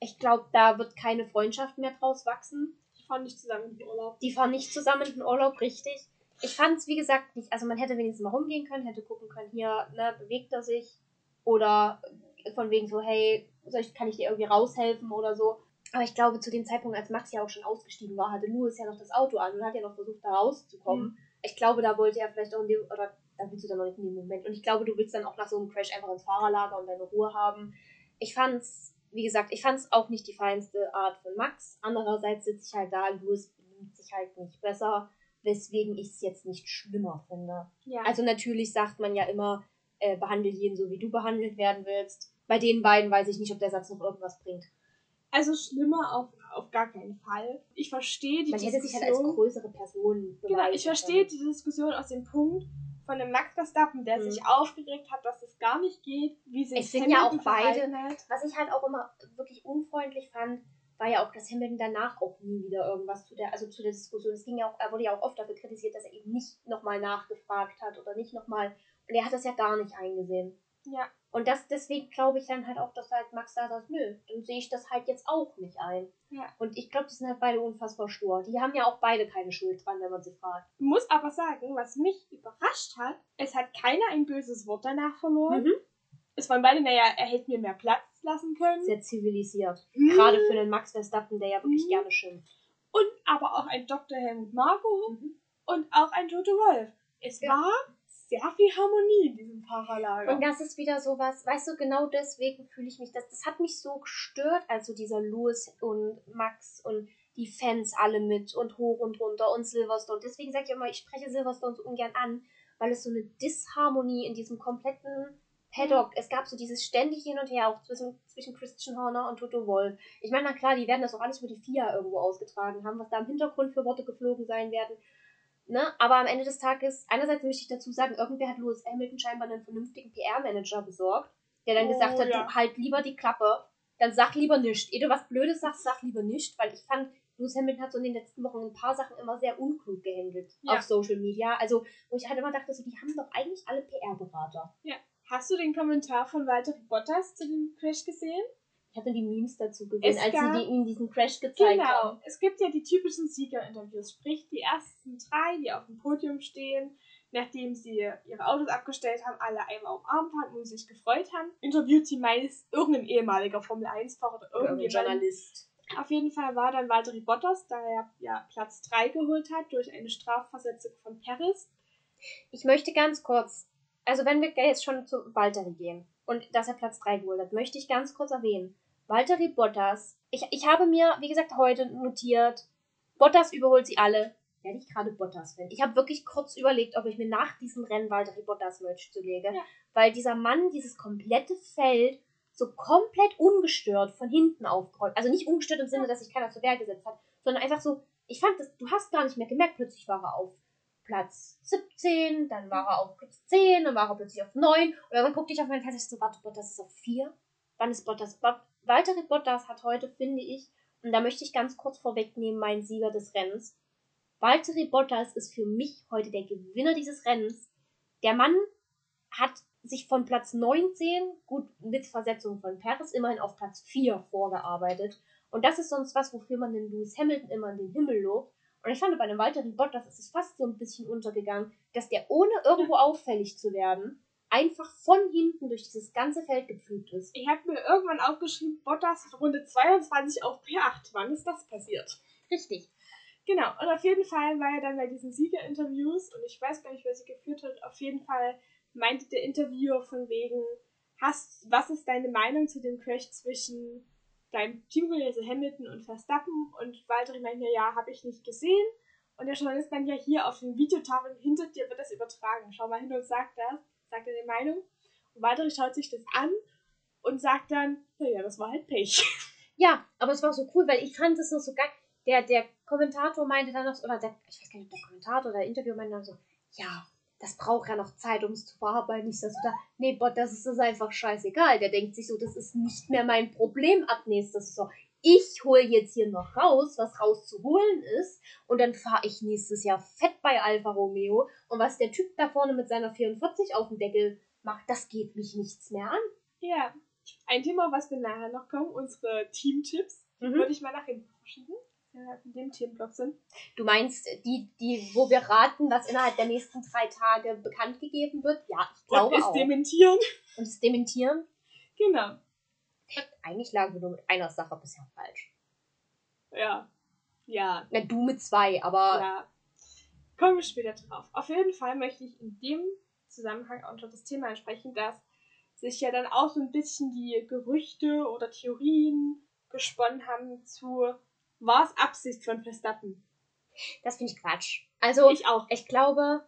Ich glaube, da wird keine Freundschaft mehr draus wachsen. Die fahren nicht zusammen in den Urlaub. Die fahren nicht zusammen in den Urlaub, richtig. Ich fand es, wie gesagt, nicht. Also, man hätte wenigstens mal rumgehen können, hätte gucken können, hier, ne, bewegt er sich? Oder von wegen so, hey, soll ich, kann ich dir irgendwie raushelfen oder so. Aber ich glaube, zu dem Zeitpunkt, als Max ja auch schon ausgestiegen war, hatte Louis ja noch das Auto an und hat ja noch versucht, da rauszukommen. Mhm. Ich glaube, da wollte er vielleicht auch in dem, oder da willst du dann noch nicht in dem Moment. Und ich glaube, du willst dann auch nach so einem Crash einfach ins Fahrerlager und deine Ruhe haben. Ich fand's, wie gesagt, ich fand's auch nicht die feinste Art von Max. Andererseits sitze ich halt da, Louis benimmt sich halt nicht besser, weswegen ich es jetzt nicht schlimmer finde. Ja. Also natürlich sagt man ja immer, äh, behandle jeden so, wie du behandelt werden willst. Bei den beiden weiß ich nicht, ob der Satz noch irgendwas bringt. Also schlimmer auf, auf gar keinen Fall. Ich verstehe die Man Diskussion. hätte sich halt als größere Person Genau, ich verstehe die Diskussion aus dem Punkt von dem Max Verstappen, der Mhm. sich aufgeregt hat, dass es gar nicht geht, wie sich Es sind ja auch beide- hat. Was ich halt auch immer wirklich unfreundlich fand, war ja auch, dass Hamilton danach auch nie wieder irgendwas zu der, also zu der Diskussion. Es ging ja auch, er wurde ja auch oft dafür kritisiert, dass er eben nicht nochmal nachgefragt hat oder nicht nochmal. Und er hat das ja gar nicht eingesehen. Ja, Und das, deswegen glaube ich dann halt auch, dass halt Max da sagt, nö, dann sehe ich das halt jetzt auch nicht ein. Ja. Und ich glaube, die sind halt beide unfassbar stur. Die haben ja auch beide keine Schuld dran, wenn man sie fragt. muss aber sagen, was mich überrascht hat, es hat keiner ein böses Wort danach verloren. Mhm. Es waren beide, naja, er hätte mir mehr Platz lassen können. Sehr zivilisiert. Mhm. Gerade für einen Max Verstappen, der ja wirklich Mhm. gerne schimpft. Und aber auch ein Dr. Helmut Marko Mhm. und auch ein Toto Wolf. Es Ja. war sehr viel Harmonie in diesem Fahrerlager. Und das ist wieder sowas, weißt du, genau deswegen fühle ich mich, das, das hat mich so gestört, also dieser Louis und Max und die Fans alle mit und hoch und runter und Silverstone. Deswegen sage ich immer, ich spreche Silverstone so ungern an, weil es so eine Disharmonie in diesem kompletten Paddock, es gab so dieses ständig hin und her auch zwischen, zwischen Christian Horner und Toto Wolf. Ich meine, na klar, die werden das auch alles über die FIA irgendwo ausgetragen haben, was da im Hintergrund für Worte geflogen sein werden. Ne? Aber am Ende des Tages, einerseits möchte ich dazu sagen, irgendwer hat Lewis Hamilton scheinbar einen vernünftigen PR-Manager besorgt, der dann Oh, gesagt hat, ja. du halt lieber die Klappe, dann sag lieber nichts. Ehe du was Blödes sagst, sag lieber nichts, weil ich fand, Lewis Hamilton hat so in den letzten Wochen ein paar Sachen immer sehr unklug gehandelt Ja. auf Social Media. Also, wo ich halt immer dachte, so, die haben doch eigentlich alle PR-Berater. Hast du den Kommentar von Walter Bottas zu dem Crash gesehen? Ich hatte die Memes dazu gesehen, Es als gab- sie die, ihm diesen Crash gezeigt Genau. haben. Es gibt ja die typischen Siegerinterviews, sprich die ersten drei, die auf dem Podium stehen, nachdem sie ihre Autos abgestellt haben, alle einmal umarmt haben und sich gefreut haben, interviewt sie meist irgendein ehemaliger Formel 1-Fahrer oder irgendjemand. Journalist. Auf jeden Fall war dann Valtteri Bottas, da er ja Platz 3 geholt hat durch eine Strafversetzung von Paris. Ich möchte ganz kurz, also wenn wir jetzt schon zu Valtteri gehen und dass er Platz 3 geholt hat, möchte ich ganz kurz erwähnen. Valtteri Bottas, ich, ich habe mir, wie gesagt, heute notiert, Bottas überholt sie alle. Werde ich gerade Bottas finden. Ich habe wirklich kurz überlegt, ob ich mir nach diesem Rennen Valtteri Bottas Merch zulege, Ja. weil dieser Mann dieses komplette Feld so komplett ungestört von hinten aufgeräumt. Also nicht ungestört im Sinne, dass sich keiner zur Wehr gesetzt hat, sondern einfach so, ich fand das, du hast gar nicht mehr gemerkt, plötzlich war er auf Platz 17, dann war er auf Platz 10, dann war er plötzlich auf 9 und dann guckte ich auf meinen Fernseher so, warte, Bottas ist auf 4. Wann ist Bottas? Bot Walter Bottas hat heute, finde ich, und da möchte ich ganz kurz vorwegnehmen, mein Sieger des Rennens. Valtteri Bottas ist für mich heute der Gewinner dieses Rennens. Der Mann hat sich von Platz 19, gut mit Versetzung von Paris, immerhin auf Platz 4 vorgearbeitet. Und das ist sonst was, wofür man den Lewis Hamilton immer in den Himmel lobt. Und ich fand bei dem Valtteri Bottas ist es fast so ein bisschen untergegangen, dass der ohne irgendwo auffällig zu werden, einfach von hinten durch dieses ganze Feld gepflügt ist. Ich habe mir irgendwann aufgeschrieben, Bottas Runde 22 auf P8. Wann ist das passiert? Richtig. Genau, und auf jeden Fall war er dann bei diesen Siegerinterviews, und ich weiß gar nicht, wer sie geführt hat, auf jeden Fall meinte der Interviewer von wegen, hast, was ist deine Meinung zu dem Crash zwischen deinem Teamkollegen also Hamilton und Verstappen? Und Walter meinte, ja, habe ich nicht gesehen. Und der Journalist dann ja hier auf den Videotafeln hinter dir wird das übertragen. Schau mal hin und sag das, sagt er die Meinung. Und Walter schaut sich das an und sagt dann, naja, das war halt Pech. Ja, aber es war so cool, weil ich fand es noch so geil. Der, der Kommentator meinte dann noch, oder der, ich weiß gar nicht, ob der Kommentator oder der Interviewer meinte dann so, ja, das braucht ja noch Zeit, um es zu verarbeiten. Ich sag so, da, nee, Bot, das ist das einfach scheißegal. Der denkt sich so, das ist nicht mehr mein Problem ab nächstes Jahr. Ich hole jetzt hier noch raus, was rauszuholen ist, und dann fahre ich nächstes Jahr fett bei Alfa Romeo. Und was der Typ da vorne mit seiner 44 auf dem Deckel macht, das geht mich nichts mehr an. Ja, ein Thema, was wir nachher noch kommen, unsere Teamtipps, Mhm. würde ich mal nach hinten verschieben, in dem Themenblock sind. Du meinst die, die, wo wir raten, was innerhalb der nächsten drei Tage bekannt gegeben wird? Ja, ich glaube und es auch. dementieren. Und es dementieren? Genau. Eigentlich lagen wir nur mit einer Sache bisher falsch. Ja. Ja. Na, du mit zwei, aber Ja. Kommen wir später drauf. Auf jeden Fall möchte ich in dem Zusammenhang auch noch das Thema ansprechen, dass sich ja dann auch so ein bisschen die Gerüchte oder Theorien gesponnen haben zu, war es Absicht von Verstappen? das finde ich Quatsch. Also, ich, Ich auch. glaube,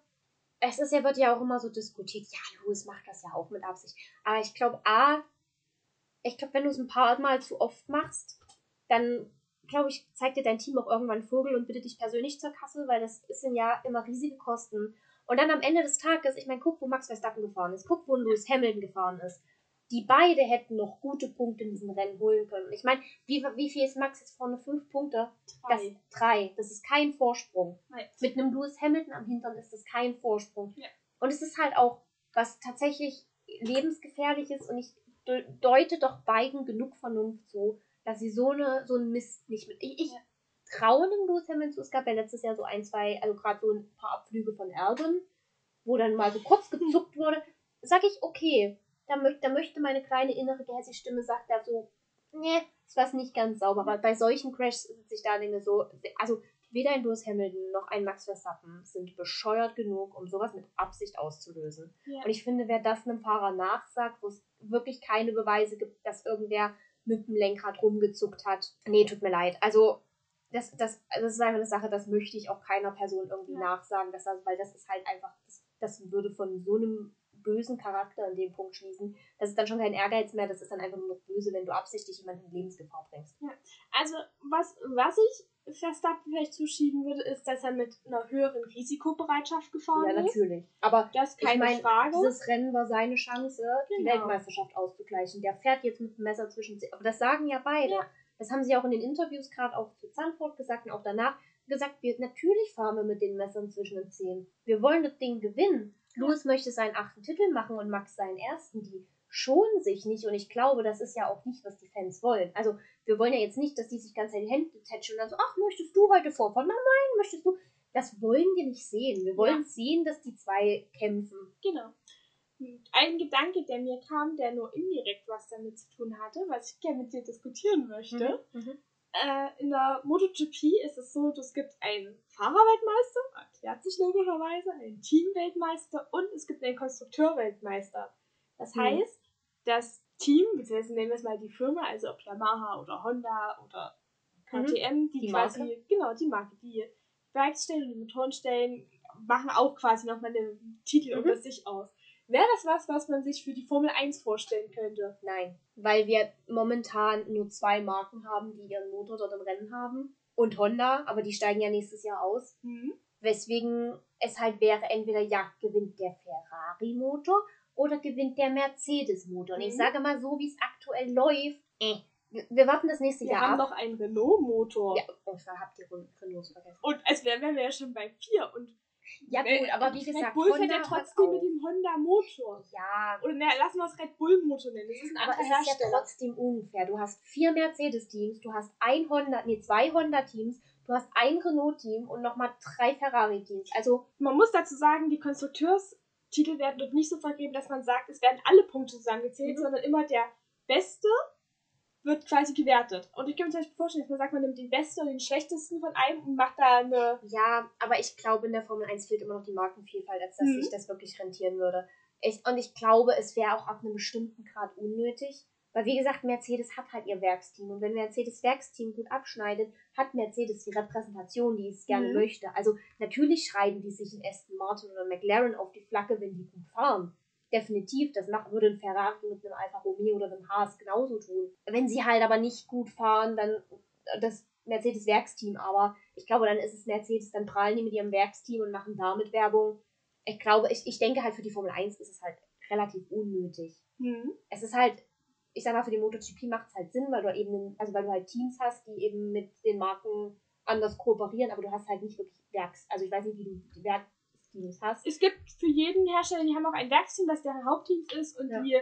es ist ja, wird ja auch immer so diskutiert, ja, Louis macht das ja auch mit Absicht. Aber ich glaube, A, ich glaube, wenn du es ein paar Mal zu oft machst, dann glaube ich, zeigt dir dein Team auch irgendwann Vogel und bittet dich persönlich zur Kasse, weil das sind ja immer riesige Kosten. Und dann am Ende des Tages, ich meine, guck, wo Max Verstappen gefahren ist, guck, wo Lewis Hamilton gefahren ist. Die beide hätten noch gute Punkte in diesem Rennen holen können. Ich meine, wie, wie viel ist Max jetzt vorne? Fünf Punkte? Drei. Das, drei. Das ist kein Vorsprung. Nein. Mit einem Lewis Hamilton am Hintern ist das kein Vorsprung. Ja. Und es ist halt auch, was tatsächlich lebensgefährlich ist. Und ich de deute doch beiden genug Vernunft zu, dass sie so eine so einen Mist nicht mit. Ich, ich Ja. traue dem Lewis Hamilton zu. Es gab ja letztes Jahr so ein, zwei, also gerade so ein paar Abflüge von Erdem, wo dann mal so kurz gezuckt wurde. Sag ich, okay, da, möcht, da möchte meine kleine innere Gehässig-Stimme sagt da so, nee, ist was nicht ganz sauber. Aber bei solchen Crashs sitze ich da und denke so, also weder ein Lewis Hamilton noch ein Max Verstappen sind bescheuert genug, um sowas mit Absicht auszulösen. Ja. Und ich finde, wer das einem Fahrer nachsagt, wo es wirklich keine Beweise gibt, dass irgendwer mit dem Lenkrad rumgezuckt hat, nee, tut mir leid. Also das, das, das ist einfach eine Sache, das möchte ich auch keiner Person irgendwie Ja. nachsagen, dass das, weil das ist halt einfach, das, das würde von so einem bösen Charakter an dem Punkt schließen. Das ist dann schon kein Ehrgeiz mehr, das ist dann einfach nur noch böse, wenn du absichtlich jemanden in Lebensgefahr bringst. Also, was, was ich Verstappen vielleicht zuschieben würde, ist, dass er mit einer höheren Risikobereitschaft gefahren Ja, ist. natürlich. Aber Das ist ich keine meine, Frage. dieses Rennen war seine Chance, die Genau. Weltmeisterschaft auszugleichen. Der fährt jetzt mit dem Messer zwischen. Aber das sagen ja beide. Ja. Das haben sie auch in den Interviews gerade auch zu Zandvoort gesagt und auch danach gesagt, wir, natürlich fahren wir mit den Messern zwischen den Zehen. Wir wollen das Ding gewinnen. Lewis möchte seinen achten Titel machen und Max seinen ersten. Die schonen sich nicht und ich glaube, das ist ja auch nicht, was die Fans wollen. Also wir wollen ja jetzt nicht, dass die sich ganz in die Hände tätschen und dann so, ach, möchtest du heute vorfahren? Nein, nein, möchtest du? Das wollen wir nicht sehen. Wir wollen sehen, dass die zwei kämpfen. Genau. Ein Gedanke, der mir kam, der nur indirekt was damit zu tun hatte, was ich gerne mit dir diskutieren möchte. Mhm. Äh, in der MotoGP ist es so, es gibt einen Fahrerweltmeister, erklärt sich logischerweise, einen Teamweltmeister und es gibt einen Konstrukteurweltmeister. Das Mhm. heißt, das Team, beziehungsweise nennen wir es mal die Firma, also ob Yamaha oder Honda oder KTM, die, Die quasi, Marke? genau, die Marke, die Werksstellen und die Motorenstellen machen auch quasi nochmal einen Titel Mhm. unter sich aus. Wäre das was, was man sich für die Formel 1 vorstellen könnte? Nein, weil wir momentan nur zwei Marken haben, die ihren Motor dort im Rennen haben. Und Honda, aber die steigen ja nächstes Jahr aus. Hm? Weswegen es halt wäre, entweder ja, gewinnt der Ferrari-Motor oder gewinnt der Mercedes-Motor. Und ich Mhm. sage mal so, wie es aktuell läuft, äh, wir, wir warten das nächste Wir Jahr haben ab. noch einen Renault-Motor. Ja, oh, ich hab die Ren- Renaults vergessen. Und als wären wir ja schon bei vier. Und Ja gut, aber wie Red gesagt, Bull fährt Honda ja trotzdem mit dem Honda-Motor. Ja, Oder na, lassen wir es Red Bull-Motor nennen. Das ist ein Aber anderer es ist ja trotzdem unfair. Du hast vier Mercedes-Teams, du hast ein Honda, nee, zwei Honda-Teams, du hast ein Renault-Team und nochmal drei Ferrari-Teams. Also, Man muss dazu sagen, die Konstrukteurstitel werden dort nicht so vergeben, dass man sagt, es werden alle Punkte zusammengezählt, Mhm. sondern immer der Beste wird quasi gewertet. Und ich kann mir zum Beispiel vorstellen, dass man sagt, man nimmt den Besten und den Schlechtesten von einem und macht da eine. ja, aber ich glaube, in der Formel 1 fehlt immer noch die Markenvielfalt, als dass Mhm. sich das wirklich rentieren würde. Ich, und ich glaube, es wäre auch ab einem bestimmten Grad unnötig. Weil, wie gesagt, Mercedes hat halt ihr Werksteam. Und wenn Mercedes Werksteam gut abschneidet, hat Mercedes die Repräsentation, die es gerne Mhm. möchte. Also, natürlich schreiben die sich in Aston Martin oder McLaren auf die Flagge, wenn die gut fahren. Definitiv, das macht, würde ein Ferrari mit einem Alfa Romeo oder einem Haas genauso tun. Wenn sie halt aber nicht gut fahren, dann das Mercedes Werksteam. Aber ich glaube, dann ist es Mercedes, dann prallen die mit ihrem Werksteam und machen damit Werbung. Ich glaube, ich, ich denke halt für die Formel 1 ist es halt relativ unnötig Hm. es ist halt, ich sag mal, für die MotoGP macht es halt Sinn, weil du eben, also weil du halt Teams hast, die eben mit den Marken anders kooperieren, aber du hast halt nicht wirklich Werks, also ich weiß nicht, wie du die Werksteams hast. Es gibt für jeden Hersteller, die haben auch ein Werksteam, das deren Hauptteam ist und Ja. die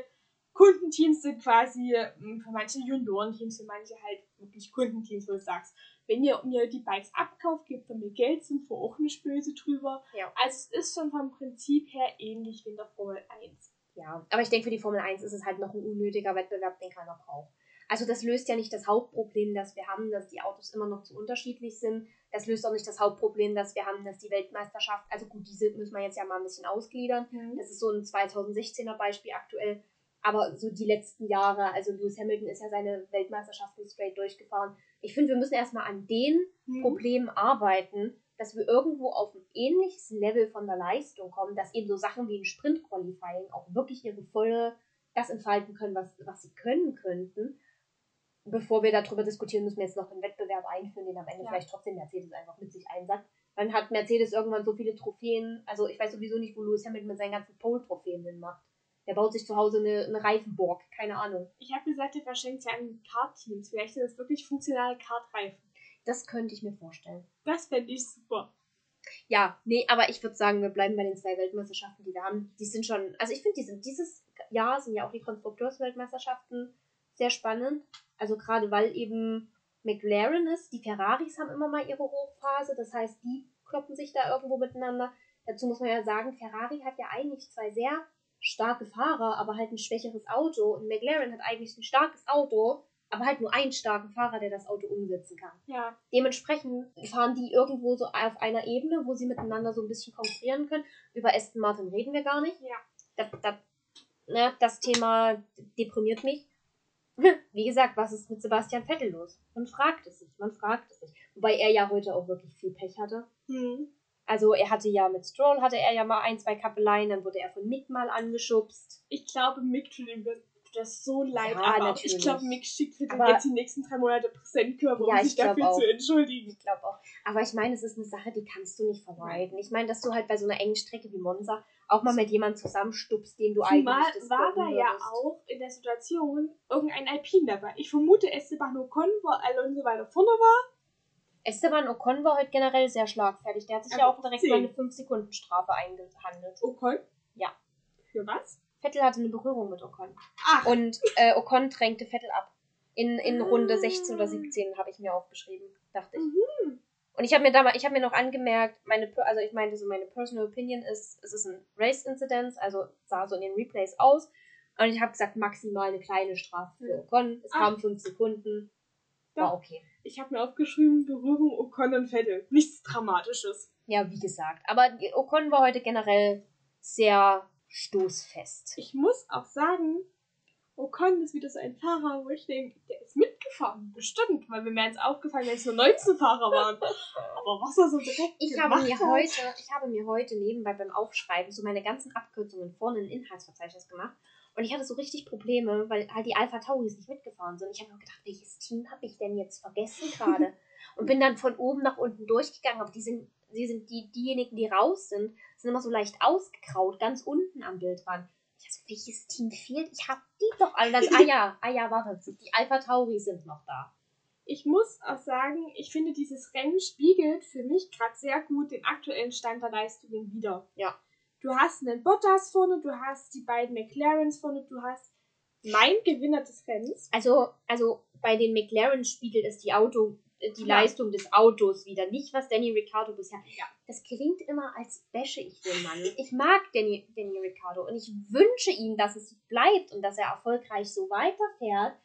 Kundenteams sind quasi ähm, für manche Juniorenteams, für manche halt wirklich Kundenteams, wo du sagst, wenn ihr mir die Bikes abkauft, gebt ihr mir Geld, sind wir auch nicht böse drüber. Ja. Also es ist schon vom Prinzip her ähnlich wie in der Formel 1. Ja, aber ich denke, für die Formel 1 ist es halt noch ein unnötiger Wettbewerb, den keiner braucht. Also das löst ja nicht das Hauptproblem, das wir haben, dass die Autos immer noch zu unterschiedlich sind. Das löst auch nicht das Hauptproblem, das wir haben, dass die Weltmeisterschaft, also gut, diese müssen wir jetzt ja mal ein bisschen ausgliedern. Das ist so ein 2016er Beispiel aktuell. Aber so die letzten Jahre, also Lewis Hamilton ist ja seine Weltmeisterschaften straight durchgefahren. Ich finde, wir müssen erstmal an den Mhm. Problemen arbeiten, dass wir irgendwo auf ein ähnliches Level von der Leistung kommen, dass eben so Sachen wie ein Sprint-Qualifying auch wirklich ihre volle, das entfalten können, was, was sie können könnten. Bevor wir darüber diskutieren, müssen wir jetzt noch einen Wettbewerb einführen, den am Ende Ja. vielleicht trotzdem Mercedes einfach mit sich einsackt. Dann hat Mercedes irgendwann so viele Trophäen, also ich weiß sowieso nicht, wo Lewis Hamilton mit seinen ganzen Pole-Trophäen hinmacht. Der baut sich zu Hause eine, eine Reifenburg, keine Ahnung. Ich habe gesagt, er verschenkt sie an Kart-Teams. Vielleicht sind das wirklich funktionale Kartreifen. Das könnte ich mir vorstellen. Das fände ich super. Ja, nee, aber ich würde sagen, wir bleiben bei den zwei Weltmeisterschaften, die wir haben. Die sind schon, also ich finde, die sind dieses Jahr sind ja auch die Konstrukteursweltmeisterschaften sehr spannend. Also gerade weil eben McLaren ist, die Ferraris haben immer mal ihre Hochphase, das heißt, die kloppen sich da irgendwo miteinander. Dazu muss man ja sagen, Ferrari hat ja eigentlich zwei sehr starke Fahrer, aber halt ein schwächeres Auto. Und McLaren hat eigentlich ein starkes Auto, aber halt nur einen starken Fahrer, der das Auto umsetzen kann. Ja, Dementsprechend fahren die irgendwo so auf einer Ebene, wo sie miteinander so ein bisschen konkurrieren können. Über Aston Martin reden wir gar nicht. Ja. Das, das, ne, das Thema deprimiert mich. Wie gesagt, was ist mit Sebastian Vettel los? Man fragt es sich, man fragt es sich. Wobei er ja heute auch wirklich viel Pech hatte. hm. Also er hatte ja mit Stroll, hatte er ja mal ein, zwei Kappeleien, dann wurde er von Mick mal angeschubst. ich glaube, Mick tut ihm das, so leid. Ja, aber natürlich. ich glaube, Mick schickt für den Aber- jetzt die nächsten drei Monate Präsentkörper, um Ja, sich dafür auch. zu entschuldigen. Ich glaube auch. Aber ich meine, es ist eine Sache, die kannst du nicht vermeiden. Ich meine, dass du halt bei so einer engen Strecke wie Monza auch mal mit jemandem zusammenstupst, den du Zumal eigentlich das war da ja auch in der Situation irgendein Alpin dabei. Ich vermute Esteban Ocon, wo Alonso weiter vorne war. Esteban Ocon war heute generell sehr schlagfertig. Der hat sich Aber ja auch direkt zehn. mal eine 5-Sekunden-Strafe eingehandelt. Ocon? Ja. Für was? Vettel hatte eine Berührung mit Ocon. Ach, Und äh, Ocon drängte Vettel ab. In, in Runde Ah. 16 oder 17 habe ich mir aufgeschrieben, dachte ich. Mhm. Und ich habe mir da mal, ich habe mir noch angemerkt, meine, also ich meinte so, meine personal opinion ist, es ist ein Race-Incident, also sah so in den Replays aus. Und ich habe gesagt, maximal eine kleine Strafe für. Ocon. Es kamen 5 Sekunden. War okay. ich habe mir aufgeschrieben, Berührung Ocon und Vettel. Nichts Dramatisches. Ja, wie gesagt. Aber Ocon war heute generell sehr stoßfest. Ich muss auch sagen, Ocon ist wieder so ein Fahrer, wo ich denke, der ist mitgefahren. Bestimmt, weil mir wäre jetzt aufgefallen, wenn es nur 19 Fahrer waren. Aber was er so direkt Ich habe, gemacht mir hat. heute, ich habe mir heute nebenbei beim Aufschreiben so meine ganzen Abkürzungen vorne in Inhaltsverzeichnis gemacht. Und ich hatte so richtig Probleme, weil halt die Alpha Tauris nicht mitgefahren sind. Ich habe mir gedacht, welches Team habe ich denn jetzt vergessen gerade? Und bin dann von oben nach unten durchgegangen. Aber die sind, sie sind die, diejenigen, die raus sind, sind immer so leicht ausgekraut, ganz unten am Bildrand. Ich dachte, welches Team fehlt? Ich habe die doch alle. Das, ah ja, ah ja, warte, die Alpha Tauri sind noch da. Ich muss auch sagen, ich finde, dieses Rennen spiegelt für mich gerade sehr gut den aktuellen Stand der Leistungen wider. Ja. Du hast einen Bottas vorne, du hast die beiden McLarens vorne, du hast mein Gewinner des Rennens. Also, also bei den McLaren spiegelt es die Auto, die Ja. Leistung des Autos wieder, nicht was Danny Ricciardo bisher. Ja. Das klingt immer, als bäsche ich den Mann. Ich mag Danny, Danny Ricciardo und ich wünsche ihm, dass es bleibt und dass er erfolgreich so weiterfährt.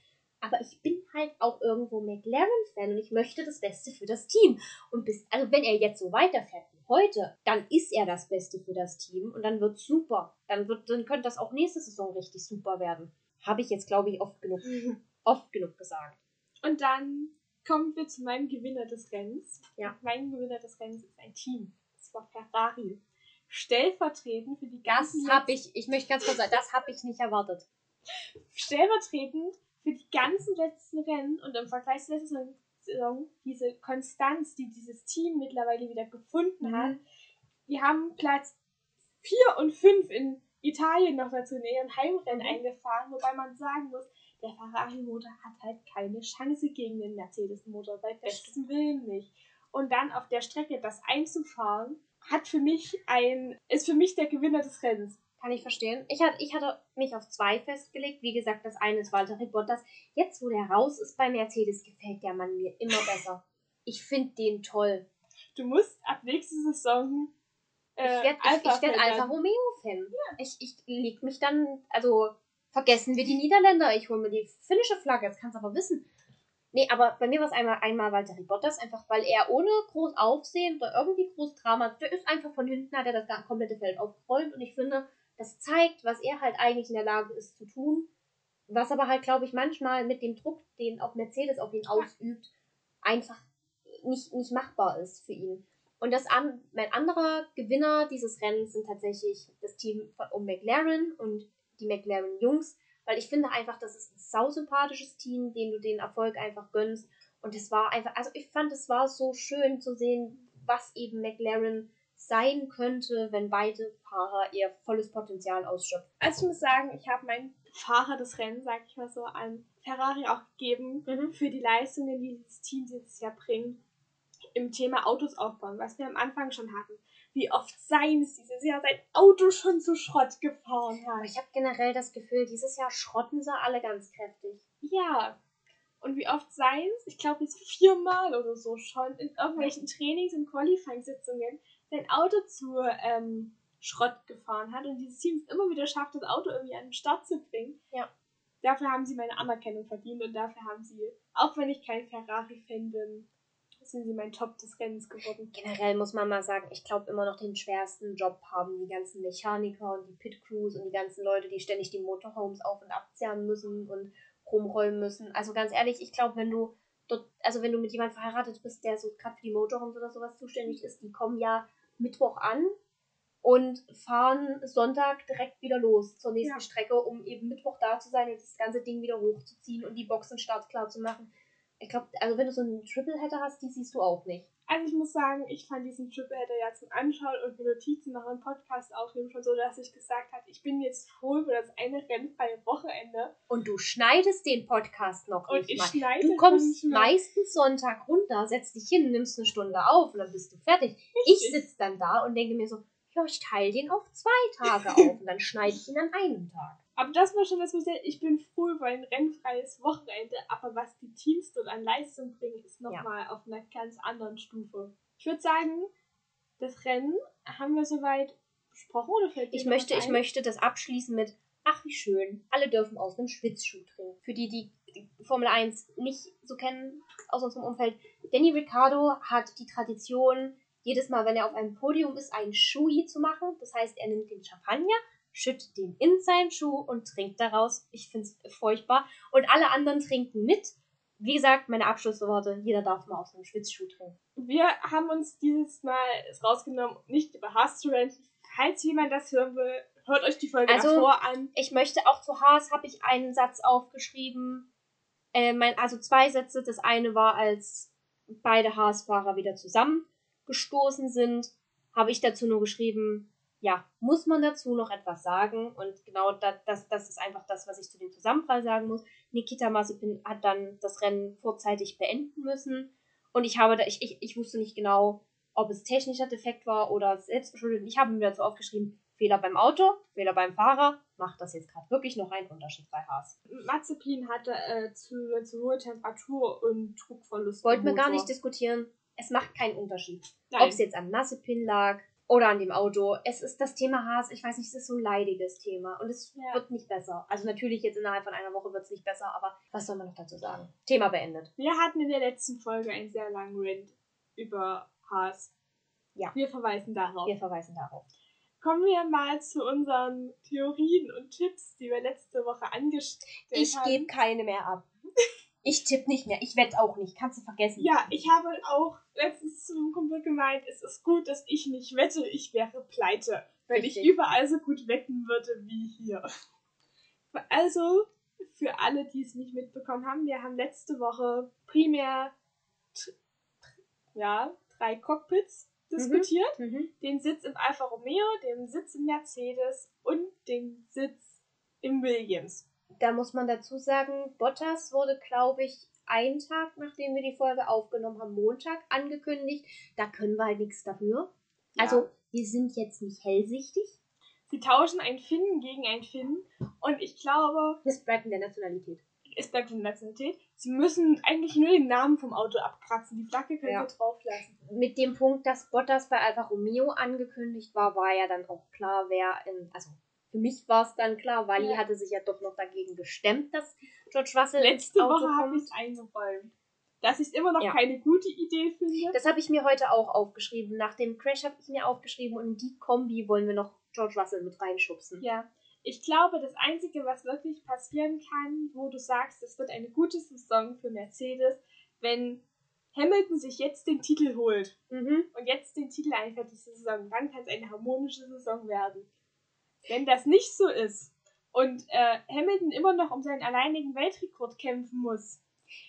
Aber ich bin halt auch irgendwo McLaren-Fan und ich möchte das Beste für das Team. Und bis, also wenn er jetzt so weiterfährt wie heute, dann ist er das Beste für das Team und dann wird's super. Dann wird, dann könnte das auch nächste Saison richtig super werden. Habe ich jetzt, glaube ich, oft genug, oft genug gesagt. Und dann kommen wir zu meinem Gewinner des Rennens. Ja. Mein Gewinner des Rennens ist ein Team. Das war Ferrari. Stellvertretend für die Das ganzen habe ich, ich möchte ganz kurz sagen, das habe ich nicht erwartet. stellvertretend für die ganzen letzten Rennen und im Vergleich zur letzten Saison diese Konstanz, die dieses Team mittlerweile wieder gefunden hat. Wir haben Platz 4 und 5 in Italien noch dazu in ihren Heimrennen Mhm. eingefahren, wobei man sagen muss, der Ferrari-Motor hat halt keine Chance gegen den Mercedes-Motor, bei bestem Willen nicht. Und dann auf der Strecke das einzufahren, hat für mich ein, ist für mich der Gewinner des Rennens. Kann ich verstehen. Ich hatte, ich hatte mich auf zwei festgelegt. Wie gesagt, das eine ist Walter Bottas. Jetzt, wo der raus ist bei Mercedes, gefällt der Mann mir immer besser. Ich finde den toll. Du musst ab nächste Saison Ich äh, werde ich, ich werd Alfa werden. Romeo-Fan. Ich, ich leg mich dann, also vergessen wir die Niederländer. Ich hole mir die finnische Flagge, jetzt kannst du aber wissen. Nee, aber bei mir war es einmal, einmal Walter Bottas, einfach weil er ohne groß Aufsehen oder irgendwie groß Drama, der ist einfach von hinten, hat er das komplette Feld aufgerollt und ich finde, das zeigt, was er halt eigentlich in der Lage ist zu tun. Was aber halt, glaube ich, manchmal mit dem Druck, den auch Mercedes auf ihn ausübt, einfach nicht, nicht machbar ist für ihn. Und das an, mein anderer Gewinner dieses Rennens sind tatsächlich das Team von um McLaren und die McLaren-Jungs, weil Weil ich finde einfach, das ist ein sausympathisches Team, dem du den Erfolg einfach gönnst. Und es war einfach, also ich fand, es war so schön zu sehen, was eben McLaren sein könnte, wenn beide Fahrer ihr volles Potenzial ausschöpfen. Also ich muss sagen, ich habe meinen Fahrer des Rennens, sag ich mal so, an Ferrari auch gegeben mhm. für die Leistungen, die dieses Team dieses Jahr bringt im Thema Autos aufbauen, was wir am Anfang schon hatten. Wie oft Seins dieses Jahr sein Auto schon zu Schrott gefahren hat. Ich habe generell das Gefühl, dieses Jahr schrotten sie alle ganz kräftig. Ja. Und wie oft Seins, ich glaube jetzt viermal oder so schon, in irgendwelchen Trainings- und Qualifying-Sitzungen sein Auto zu ähm, Schrott gefahren hat und dieses Team es immer wieder schafft, das Auto irgendwie an den Start zu bringen. Ja. Dafür haben sie meine Anerkennung verdient und dafür haben sie, auch wenn ich kein Ferrari-Fan bin, sind sie mein Top des Rennens geworden. Generell muss man mal sagen, ich glaube immer noch den schwersten Job haben die ganzen Mechaniker und die Pit Crews und die ganzen Leute, die ständig die Motorhomes auf und abzerren müssen und rumräumen müssen. Also ganz ehrlich, ich glaube, wenn du dort, also wenn du mit jemandem verheiratet bist, der so gerade für die Motorhomes oder sowas zuständig ist, die kommen ja Mittwoch an und fahren Sonntag direkt wieder los zur nächsten ja. Strecke, um eben Mittwoch da zu sein und das ganze Ding wieder hochzuziehen und die Boxen startklar zu machen. Ich glaube, also wenn du so einen Tripleheader hast, die siehst du auch nicht. Also ich muss sagen, ich fand diesen Tripleheader ja zum Anschauen und für Notizen nach einem Podcast aufnehmen schon so, dass ich gesagt habe, ich bin jetzt froh über das eine rennfreie Wochenende. Und du schneidest den Podcast noch und nicht ich mal. Schneide du kommst meistens Sonntag runter, setzt dich hin, nimmst eine Stunde auf und dann bist du fertig. Richtig. Ich sitze dann da und denke mir so, ja, ich teile den auf zwei Tage auf und dann schneide ich ihn an einem Tag. Aber das war schon das, was ich, ich bin froh über ein rennfreies Wochenende, aber was die Teams dort an Leistung bringen, ist nochmal ja. auf einer ganz anderen Stufe. Ich würde sagen, das Rennen haben wir soweit besprochen oder fällt ich möchte, ich möchte das abschließen mit Ach, wie schön. Alle dürfen aus einem Schwitzschuh trinken. Für die, die Formel 1 nicht so kennen aus unserem Umfeld. Danny Ricciardo hat die Tradition, jedes Mal, wenn er auf einem Podium ist, einen Shui zu machen. Das heißt, er nimmt den Champagner, schüttet den in seinen Schuh und trinkt daraus. Ich finde es furchtbar. Und alle anderen trinken mit. Wie gesagt, meine Abschlussworte, jeder darf mal aus einem Schwitzschuh trinken. Wir haben uns dieses Mal rausgenommen, nicht über Haas zu renten. Falls jemand das hören will, hört euch die Folge also, davor an. Ich möchte auch zu Haas habe ich einen Satz aufgeschrieben. Äh, mein, also zwei Sätze. Das eine war, als beide Haas-Fahrer wieder zusammengestoßen sind, habe ich dazu nur geschrieben, ja, muss man dazu noch etwas sagen? Und genau das, das, das ist einfach das, was ich zu dem Zusammenprall sagen muss. Nikita Mazepin hat dann das Rennen vorzeitig beenden müssen. Und ich habe da, ich, ich, ich wusste nicht genau, ob es technischer Defekt war oder selbstverschuldet. Ich habe mir dazu aufgeschrieben, Fehler beim Auto, Fehler beim Fahrer. Macht das jetzt gerade wirklich noch einen Unterschied bei Haas? Mazepin hatte äh, zu, zu hohe Temperatur und Druckverlust. Wollten wir gar nicht diskutieren. Es macht keinen Unterschied. Ob es jetzt an Mazepin lag, oder an dem Auto. Es ist das Thema Haas, ich weiß nicht, es ist so ein leidiges Thema und es ja. wird nicht besser. Also natürlich jetzt innerhalb von einer Woche wird es nicht besser, aber was soll man noch dazu sagen? Thema beendet. Wir hatten in der letzten Folge einen sehr langen Rant über Haas. Ja. Wir verweisen darauf. Wir verweisen darauf. Kommen wir mal zu unseren Theorien und Tipps, die wir letzte Woche angestellt ich haben. Ich gebe keine mehr ab. Ich tippe nicht mehr. Ich wette auch nicht. Kannst du vergessen. Ja, ich habe auch letztens zu einem Kumpel gemeint, es ist gut, dass ich nicht wette, ich wäre pleite. Wenn Richtig. ich überall so gut wetten würde wie hier. Also, für alle, die es nicht mitbekommen haben, wir haben letzte Woche primär ja, drei Cockpits mhm. diskutiert. Mhm. Den Sitz im Alfa Romeo, den Sitz im Mercedes und den Sitz im Williams. Da muss man dazu sagen, Bottas wurde, glaube ich, einen Tag, nachdem wir die Folge aufgenommen haben, Montag angekündigt. Da können wir halt nichts dafür. Ja. Also, wir sind jetzt nicht hellsichtig. Sie tauschen einen Finnen gegen einen Finnen und ich glaube. Es bleibt in der Nationalität. Es bleibt in der Nationalität. Sie müssen eigentlich nur den Namen vom Auto abkratzen. Die Flagge können ja. sie drauflassen. Mit dem Punkt, dass Bottas bei Alfa Romeo angekündigt war, war ja dann auch klar, wer in. Also, für mich war es dann klar, Wally ja. hatte sich ja doch noch dagegen gestemmt, dass George Russell Letzte ins Auto Woche habe ich eingeräumt. Dass ich es immer noch ja. keine gute Idee finde. Das habe ich mir heute auch aufgeschrieben. Nach dem Crash habe ich mir aufgeschrieben und in die Kombi wollen wir noch George Russell mit reinschubsen. Ja. Ich glaube, das Einzige, was wirklich passieren kann, wo du sagst, es wird eine gute Saison für Mercedes, wenn Hamilton sich jetzt den Titel holt mhm. und jetzt den Titel einfährt diese Saison, dann kann es eine harmonische Saison werden. Wenn das nicht so ist, und äh, Hamilton immer noch um seinen alleinigen Weltrekord kämpfen muss.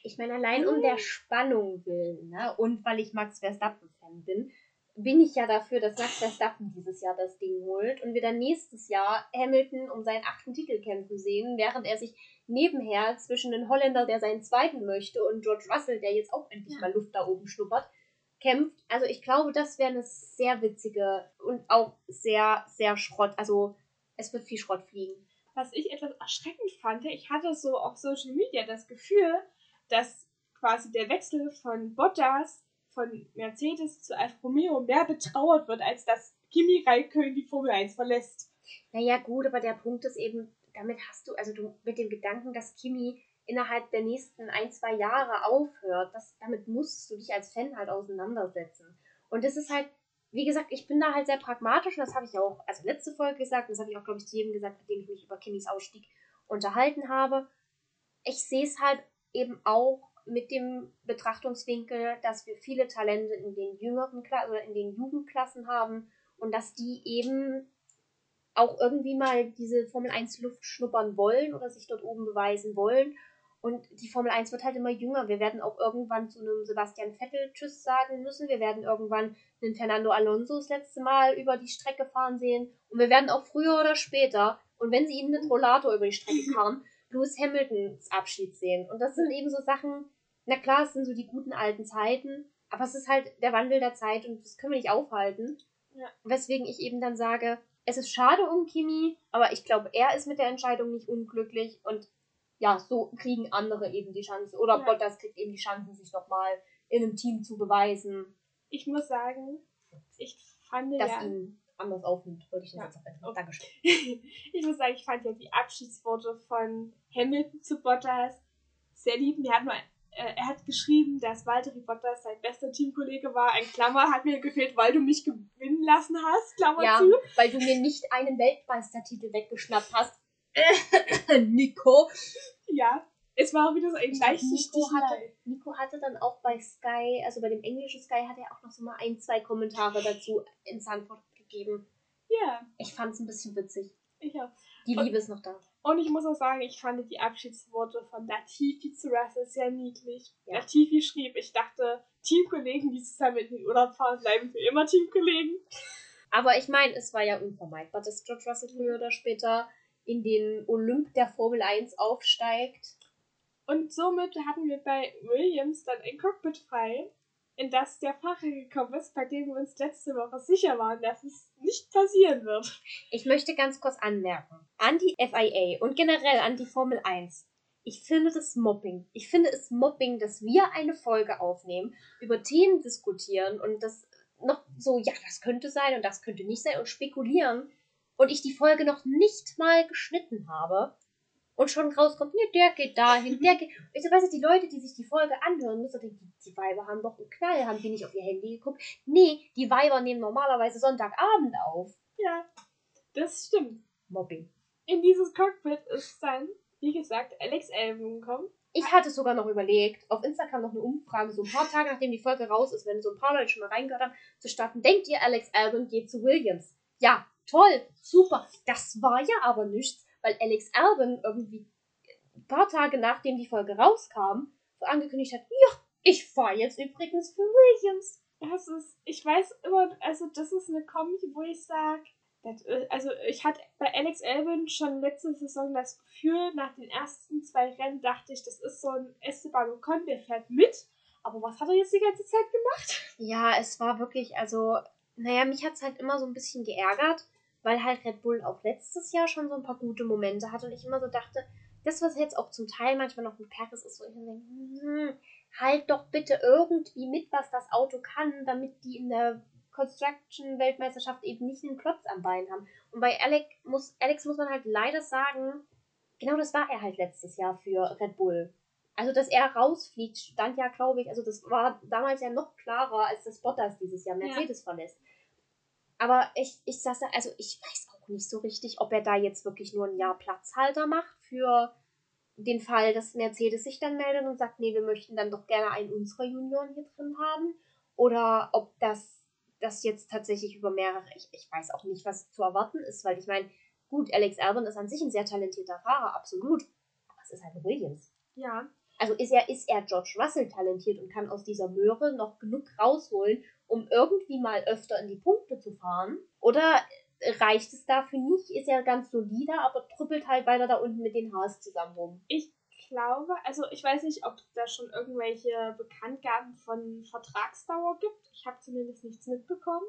Ich meine, allein um der Spannung willen, ne? Und weil ich Max Verstappen-Fan bin, bin ich ja dafür, dass Max Verstappen dieses Jahr das Ding holt und wir dann nächstes Jahr Hamilton um seinen achten Titel kämpfen sehen, während er sich nebenher zwischen den Holländer, der seinen zweiten möchte, und George Russell, der jetzt auch endlich mal Luft da oben schnuppert, kämpft. Also ich glaube, das wäre eine sehr witzige und auch sehr, sehr Schrott. Also es wird viel Schrott fliegen. Was ich etwas erschreckend fand, ich hatte so auf Social Media das Gefühl, dass quasi der Wechsel von Bottas von Mercedes zu Alfa Romeo mehr betrauert wird, als dass Kimi Räikkönen die Formel 1 verlässt. Naja, gut, aber der Punkt ist eben, damit hast du, also du mit dem Gedanken, dass Kimi innerhalb der nächsten ein, zwei Jahre aufhört, das, damit musst du dich als Fan halt auseinandersetzen. Und das ist halt, wie gesagt, ich bin da halt sehr pragmatisch und das habe ich auch, also letzte Folge gesagt, das habe ich auch, glaube ich, zu jedem gesagt, mit dem ich mich über Kimmys Ausstieg unterhalten habe. Ich sehe es halt eben auch mit dem Betrachtungswinkel, dass wir viele Talente in den jüngeren Klassen oder in den Jugendklassen haben und dass die eben auch irgendwie mal diese Formel 1 Luft schnuppern wollen oder sich dort oben beweisen wollen. Und die Formel 1 wird halt immer jünger. Wir werden auch irgendwann zu einem Sebastian Vettel Tschüss sagen müssen. Wir werden irgendwann einen Fernando Alonso das letzte Mal über die Strecke fahren sehen. Und wir werden auch früher oder später, und wenn sie ihn mit Rollator über die Strecke kamen, Lewis Hamiltons Abschied sehen. Und das sind eben so Sachen, na klar, es sind so die guten alten Zeiten, aber es ist halt der Wandel der Zeit und das können wir nicht aufhalten. Ja. Weswegen ich eben dann sage, es ist schade um Kimi, aber ich glaube, er ist mit der Entscheidung nicht unglücklich und ja, so kriegen andere eben die Chance. Oder ja. Bottas kriegt eben die Chance, sich nochmal in einem Team zu beweisen. Ich muss sagen, ich fand Dass ja... ihn anders aufnimmt, wollte ich das ja. jetzt auch. Dankeschön. ich muss sagen, ich fand ja die Abschiedsworte von Hamilton zu Bottas sehr lieb. Mir hat mal äh, er hat geschrieben, dass Walter Bottas sein bester Teamkollege war. Ein Klammer hat mir gefehlt, weil du mich gewinnen lassen hast. Klammer ja, zu. weil du mir nicht einen Weltmeistertitel weggeschnappt hast. Nico. Ja, es war wieder so ein leichtes Nico hatte, Nico hatte dann auch bei Sky, also bei dem englischen Sky, hat er auch noch so mal ein, zwei Kommentare dazu ins Antwort gegeben. Ja. Ich fand es ein bisschen witzig. Ich auch. Die Liebe ist noch da. Und ich muss auch sagen, ich fand die Abschiedsworte von Latifi zu Russell sehr niedlich. Ja. Latifi schrieb, ich dachte, Teamkollegen, die zusammen in den Urlaub fahren, bleiben für immer Teamkollegen. Aber ich meine, es war ja unvermeidbar, dass George Russell früher oder später in den Olymp der Formel 1 aufsteigt. Und somit hatten wir bei Williams dann ein Cockpit frei in das der Fahrer gekommen ist, bei dem wir uns letzte Woche sicher waren, dass es nicht passieren wird. Ich möchte ganz kurz anmerken, an die FIA und generell an die Formel 1. Ich finde das Mobbing. Ich finde es Mobbing, dass wir eine Folge aufnehmen, über Themen diskutieren und das noch so, ja, das könnte sein und das könnte nicht sein und spekulieren und ich die Folge noch nicht mal geschnitten habe und schon rauskommt, nee, der geht dahin, der geht. Ich so, weißt du, die Leute, die sich die Folge anhören, müssen denken, die, die Weiber haben doch einen Knall, haben die nicht auf ihr Handy geguckt. Nee, die Weiber nehmen normalerweise Sonntagabend auf. Ja, das stimmt. Mobbing. In dieses Cockpit ist dann, wie gesagt, Alex Elben gekommen. Ich hatte sogar noch überlegt, auf Instagram noch eine Umfrage, so ein paar Tage nachdem die Folge raus ist, wenn so ein paar Leute schon mal reingehört haben, zu starten. Denkt ihr, Alex Albon geht zu Williams? Ja, toll, super. Das war ja aber nichts weil Alex Albin irgendwie ein paar Tage nachdem die Folge rauskam, so angekündigt hat, ja, ich fahre jetzt übrigens für Williams. Das ist, ich weiß immer, also das ist eine Comedy, wo ich sage, äh, also ich hatte bei Alex Albin schon letzte Saison das Gefühl, nach den ersten zwei Rennen dachte ich, das ist so ein Esteban Ocon, der fährt mit. Aber was hat er jetzt die ganze Zeit gemacht? Ja, es war wirklich, also, naja, mich hat es halt immer so ein bisschen geärgert, weil halt Red Bull auch letztes Jahr schon so ein paar gute Momente hatte und ich immer so dachte, das, was jetzt auch zum Teil manchmal noch mit Paris ist, wo ich mir denke, hm, halt doch bitte irgendwie mit, was das Auto kann, damit die in der Construction-Weltmeisterschaft eben nicht einen Klotz am Bein haben. Und bei Alex muss, Alex muss man halt leider sagen, genau das war er halt letztes Jahr für Red Bull. Also, dass er rausfliegt, stand ja, glaube ich, also das war damals ja noch klarer, als das Bottas dieses Jahr Mercedes ja. verlässt. Aber ich, ich sage, also ich weiß auch nicht so richtig, ob er da jetzt wirklich nur ein Jahr Platzhalter macht für den Fall, dass Mercedes sich dann meldet und sagt, nee, wir möchten dann doch gerne einen unserer Junioren hier drin haben. Oder ob das, das jetzt tatsächlich über mehrere, ich, ich weiß auch nicht, was zu erwarten ist, weil ich meine, Gut, Alex Albon ist an sich ein sehr talentierter Fahrer, absolut. Aber es ist halt ein Williams. Ja. Also ist er, ist er George Russell talentiert und kann aus dieser Möhre noch genug rausholen, um irgendwie mal öfter in die Punkte zu fahren? Oder reicht es dafür nicht? Ist er ganz solider, aber trüppelt halt weiter da unten mit den Haas zusammen rum. Ich glaube, also ich weiß nicht, ob es da schon irgendwelche Bekanntgaben von Vertragsdauer gibt. Ich habe zumindest nichts mitbekommen.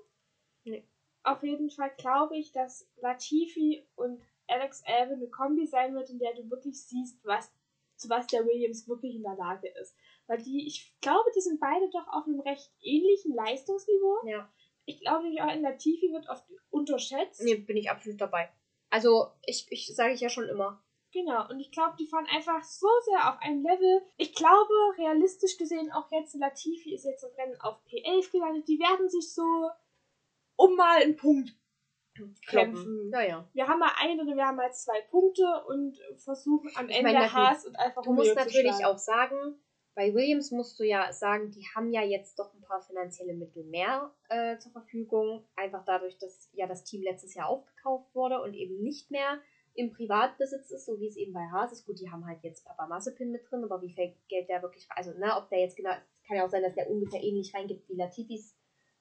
Nee. Auf jeden Fall glaube ich, dass Latifi und Alex Albon eine Kombi sein wird, in der du wirklich siehst, was zu was der Williams wirklich in der Lage ist. Weil die, ich glaube, die sind beide doch auf einem recht ähnlichen Leistungsniveau. Ja. Ich glaube, auch in Latifi wird oft unterschätzt. Nee, bin ich absolut dabei. Also, ich, ich sage ich ja schon immer. Genau, und ich glaube, die fahren einfach so sehr auf einem Level. Ich glaube, realistisch gesehen, auch jetzt Latifi ist jetzt im Rennen auf P11 gelandet. Die werden sich so um mal einen Punkt kämpfen. Ja, ja. Wir haben mal ein oder wir haben mal zwei Punkte und versuchen am Ich Ende meine, Haas und einfach Du musst Romeo zu natürlich schlagen. auch sagen, bei Williams musst du ja sagen, die haben ja jetzt doch ein paar finanzielle Mittel mehr äh, zur Verfügung. Einfach dadurch, dass ja das Team letztes Jahr aufgekauft wurde und eben nicht mehr im Privatbesitz ist, so wie es eben bei Haas ist. Gut, die haben halt jetzt Papa Massepin mit drin, aber wie viel Geld der wirklich, also ne, ob der jetzt genau, es kann ja auch sein, dass der ungefähr ähnlich reingibt wie Latifis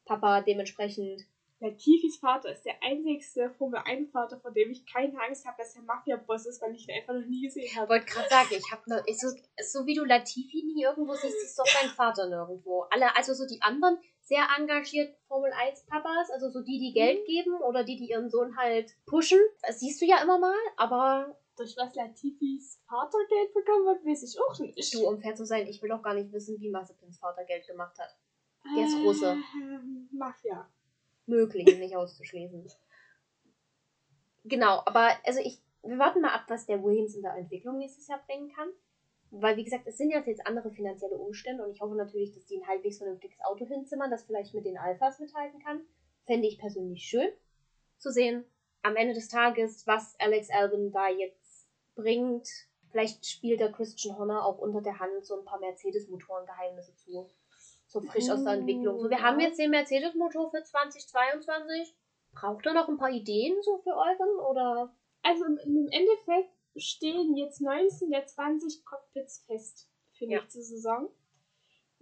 Papa, dementsprechend Latifis Vater ist der einzigste Formel-1-Vater, vor dem ich keine Angst habe, dass er Mafia-Boss ist, weil ich ihn einfach noch nie gesehen Ich habe. wollte gerade sagen, ich habe ne, so, so wie du Latifi nie irgendwo siehst, siehst du auch deinen Vater nirgendwo. Alle, also so die anderen sehr engagiert Formel 1 Papas, also so die, die Geld geben oder die, die ihren Sohn halt pushen, das siehst du ja immer mal, aber Durch was Latifis Vater Geld bekommen hat, weiß ich auch nicht. du, um fair zu sein, ich will auch gar nicht wissen, wie Mazepins Vater Geld gemacht hat. der ist Russe. Ähm, Mafia. Möglich, nicht auszuschließen. Genau, aber also ich, wir warten mal ab, was der Williams in der Entwicklung nächstes Jahr bringen kann. Weil, wie gesagt, es sind ja jetzt andere finanzielle Umstände und ich hoffe natürlich, dass die ein halbwegs vernünftiges Auto hinzimmern, das vielleicht mit den Alphas mithalten kann. Fände ich persönlich schön zu sehen. Am Ende des Tages, was Alex Albon da jetzt bringt. Vielleicht spielt der Christian Horner auch unter der Hand so ein paar Mercedes-Motoren-Geheimnisse zu. So frisch aus der Entwicklung. So, wir Ja. haben jetzt den Mercedes-Motor für 2022. Braucht ihr noch ein paar Ideen so für euren? Oder? Also im, Endeffekt stehen jetzt 19 der 20 Cockpits fest für Ja. nächste Saison.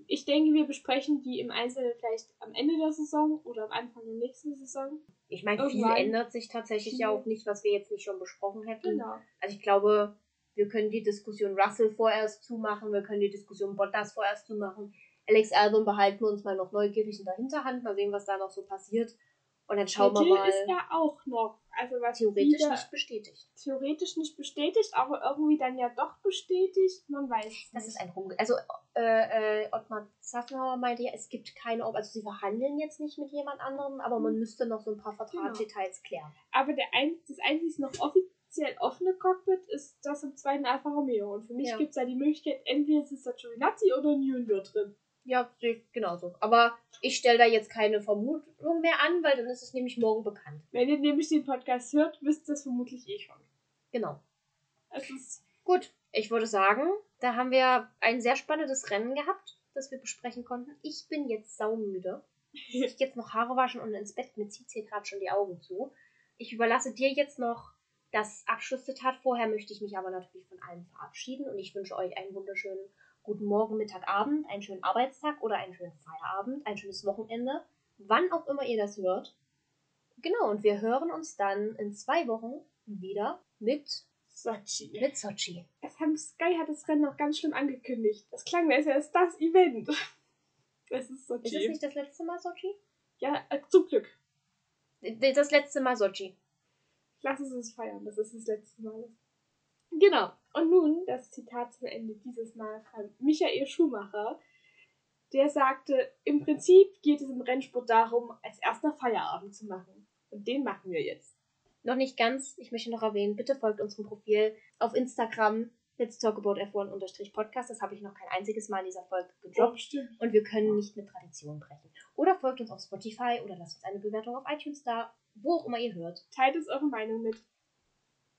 Ich denke, wir besprechen die im Einzelnen vielleicht am Ende der Saison oder am Anfang der nächsten Saison. Ich meine, viel Irgendwann. ändert sich tatsächlich ja auch nicht, was wir jetzt nicht schon besprochen hätten. Genau. Also ich glaube, wir können die Diskussion Russell vorerst zumachen, wir können die Diskussion Bottas vorerst zumachen. Alex Albon behalten wir uns mal noch neugierig in der Hinterhand, mal sehen, was da noch so passiert. Und dann schauen wir Vettel mal. ist ja auch noch, also was theoretisch nicht bestätigt. theoretisch nicht bestätigt, aber irgendwie dann ja doch bestätigt. Man weiß es Das nicht. ist ein Rum. Also äh, äh, Ottmar Safnauer meinte ja, es gibt keine, Ob also sie verhandeln jetzt nicht mit jemand anderem, aber man müsste noch so ein paar Vertragsdetails klären. Aber der ein, das einzige noch offiziell offene Cockpit ist das im zweiten Alfa Romeo. Und für mich Ja. gibt es da die Möglichkeit, entweder ist da Giovinazzi oder Nguyen wird drin. Ja, sehe ich genauso. Aber ich stelle da jetzt keine Vermutung mehr an, weil dann ist es nämlich morgen bekannt. Wenn ihr nämlich den Podcast hört, wisst ihr es vermutlich eh schon. Genau. Es ist Gut, ich würde sagen, da haben wir ein sehr spannendes Rennen gehabt, das wir besprechen konnten. Ich bin jetzt saumüde. Ich jetzt noch Haare waschen und ins Bett. Mir zieht hier gerade schon die Augen zu. Ich überlasse dir jetzt noch das Abschlusszitat. Vorher möchte ich mich aber natürlich von allen verabschieden und ich wünsche euch einen wunderschönen guten Morgen, Mittag, Abend, einen schönen Arbeitstag oder einen schönen Feierabend, ein schönes Wochenende, wann auch immer ihr das hört. Genau, und wir hören uns dann in zwei Wochen wieder mit, Sochi. mit Sochi. Es haben, Sky hat das Rennen noch ganz schlimm angekündigt. Das klang, als wäre es das Event. Es ist Ist es Sochi. nicht das letzte Mal Sochi? Ja, äh, zum Glück. Das letzte Mal Sochi. Lass es uns feiern, das ist das letzte Mal. Genau. Und nun das Zitat zum Ende dieses Mal von Michael Schumacher. Der sagte, im Prinzip geht es im Rennsport darum, als erster Feierabend zu machen. Und den machen wir jetzt. Noch nicht ganz. Ich möchte noch erwähnen, bitte folgt unserem Profil auf Instagram. Let's Talk About F1 Podcast. Das habe ich noch kein einziges Mal in dieser Folge gedroppt. stimmt. Und wir können nicht mit Tradition brechen. Oder folgt uns auf Spotify oder lasst uns eine Bewertung auf iTunes da, wo auch immer ihr hört. Teilt uns eure Meinung mit.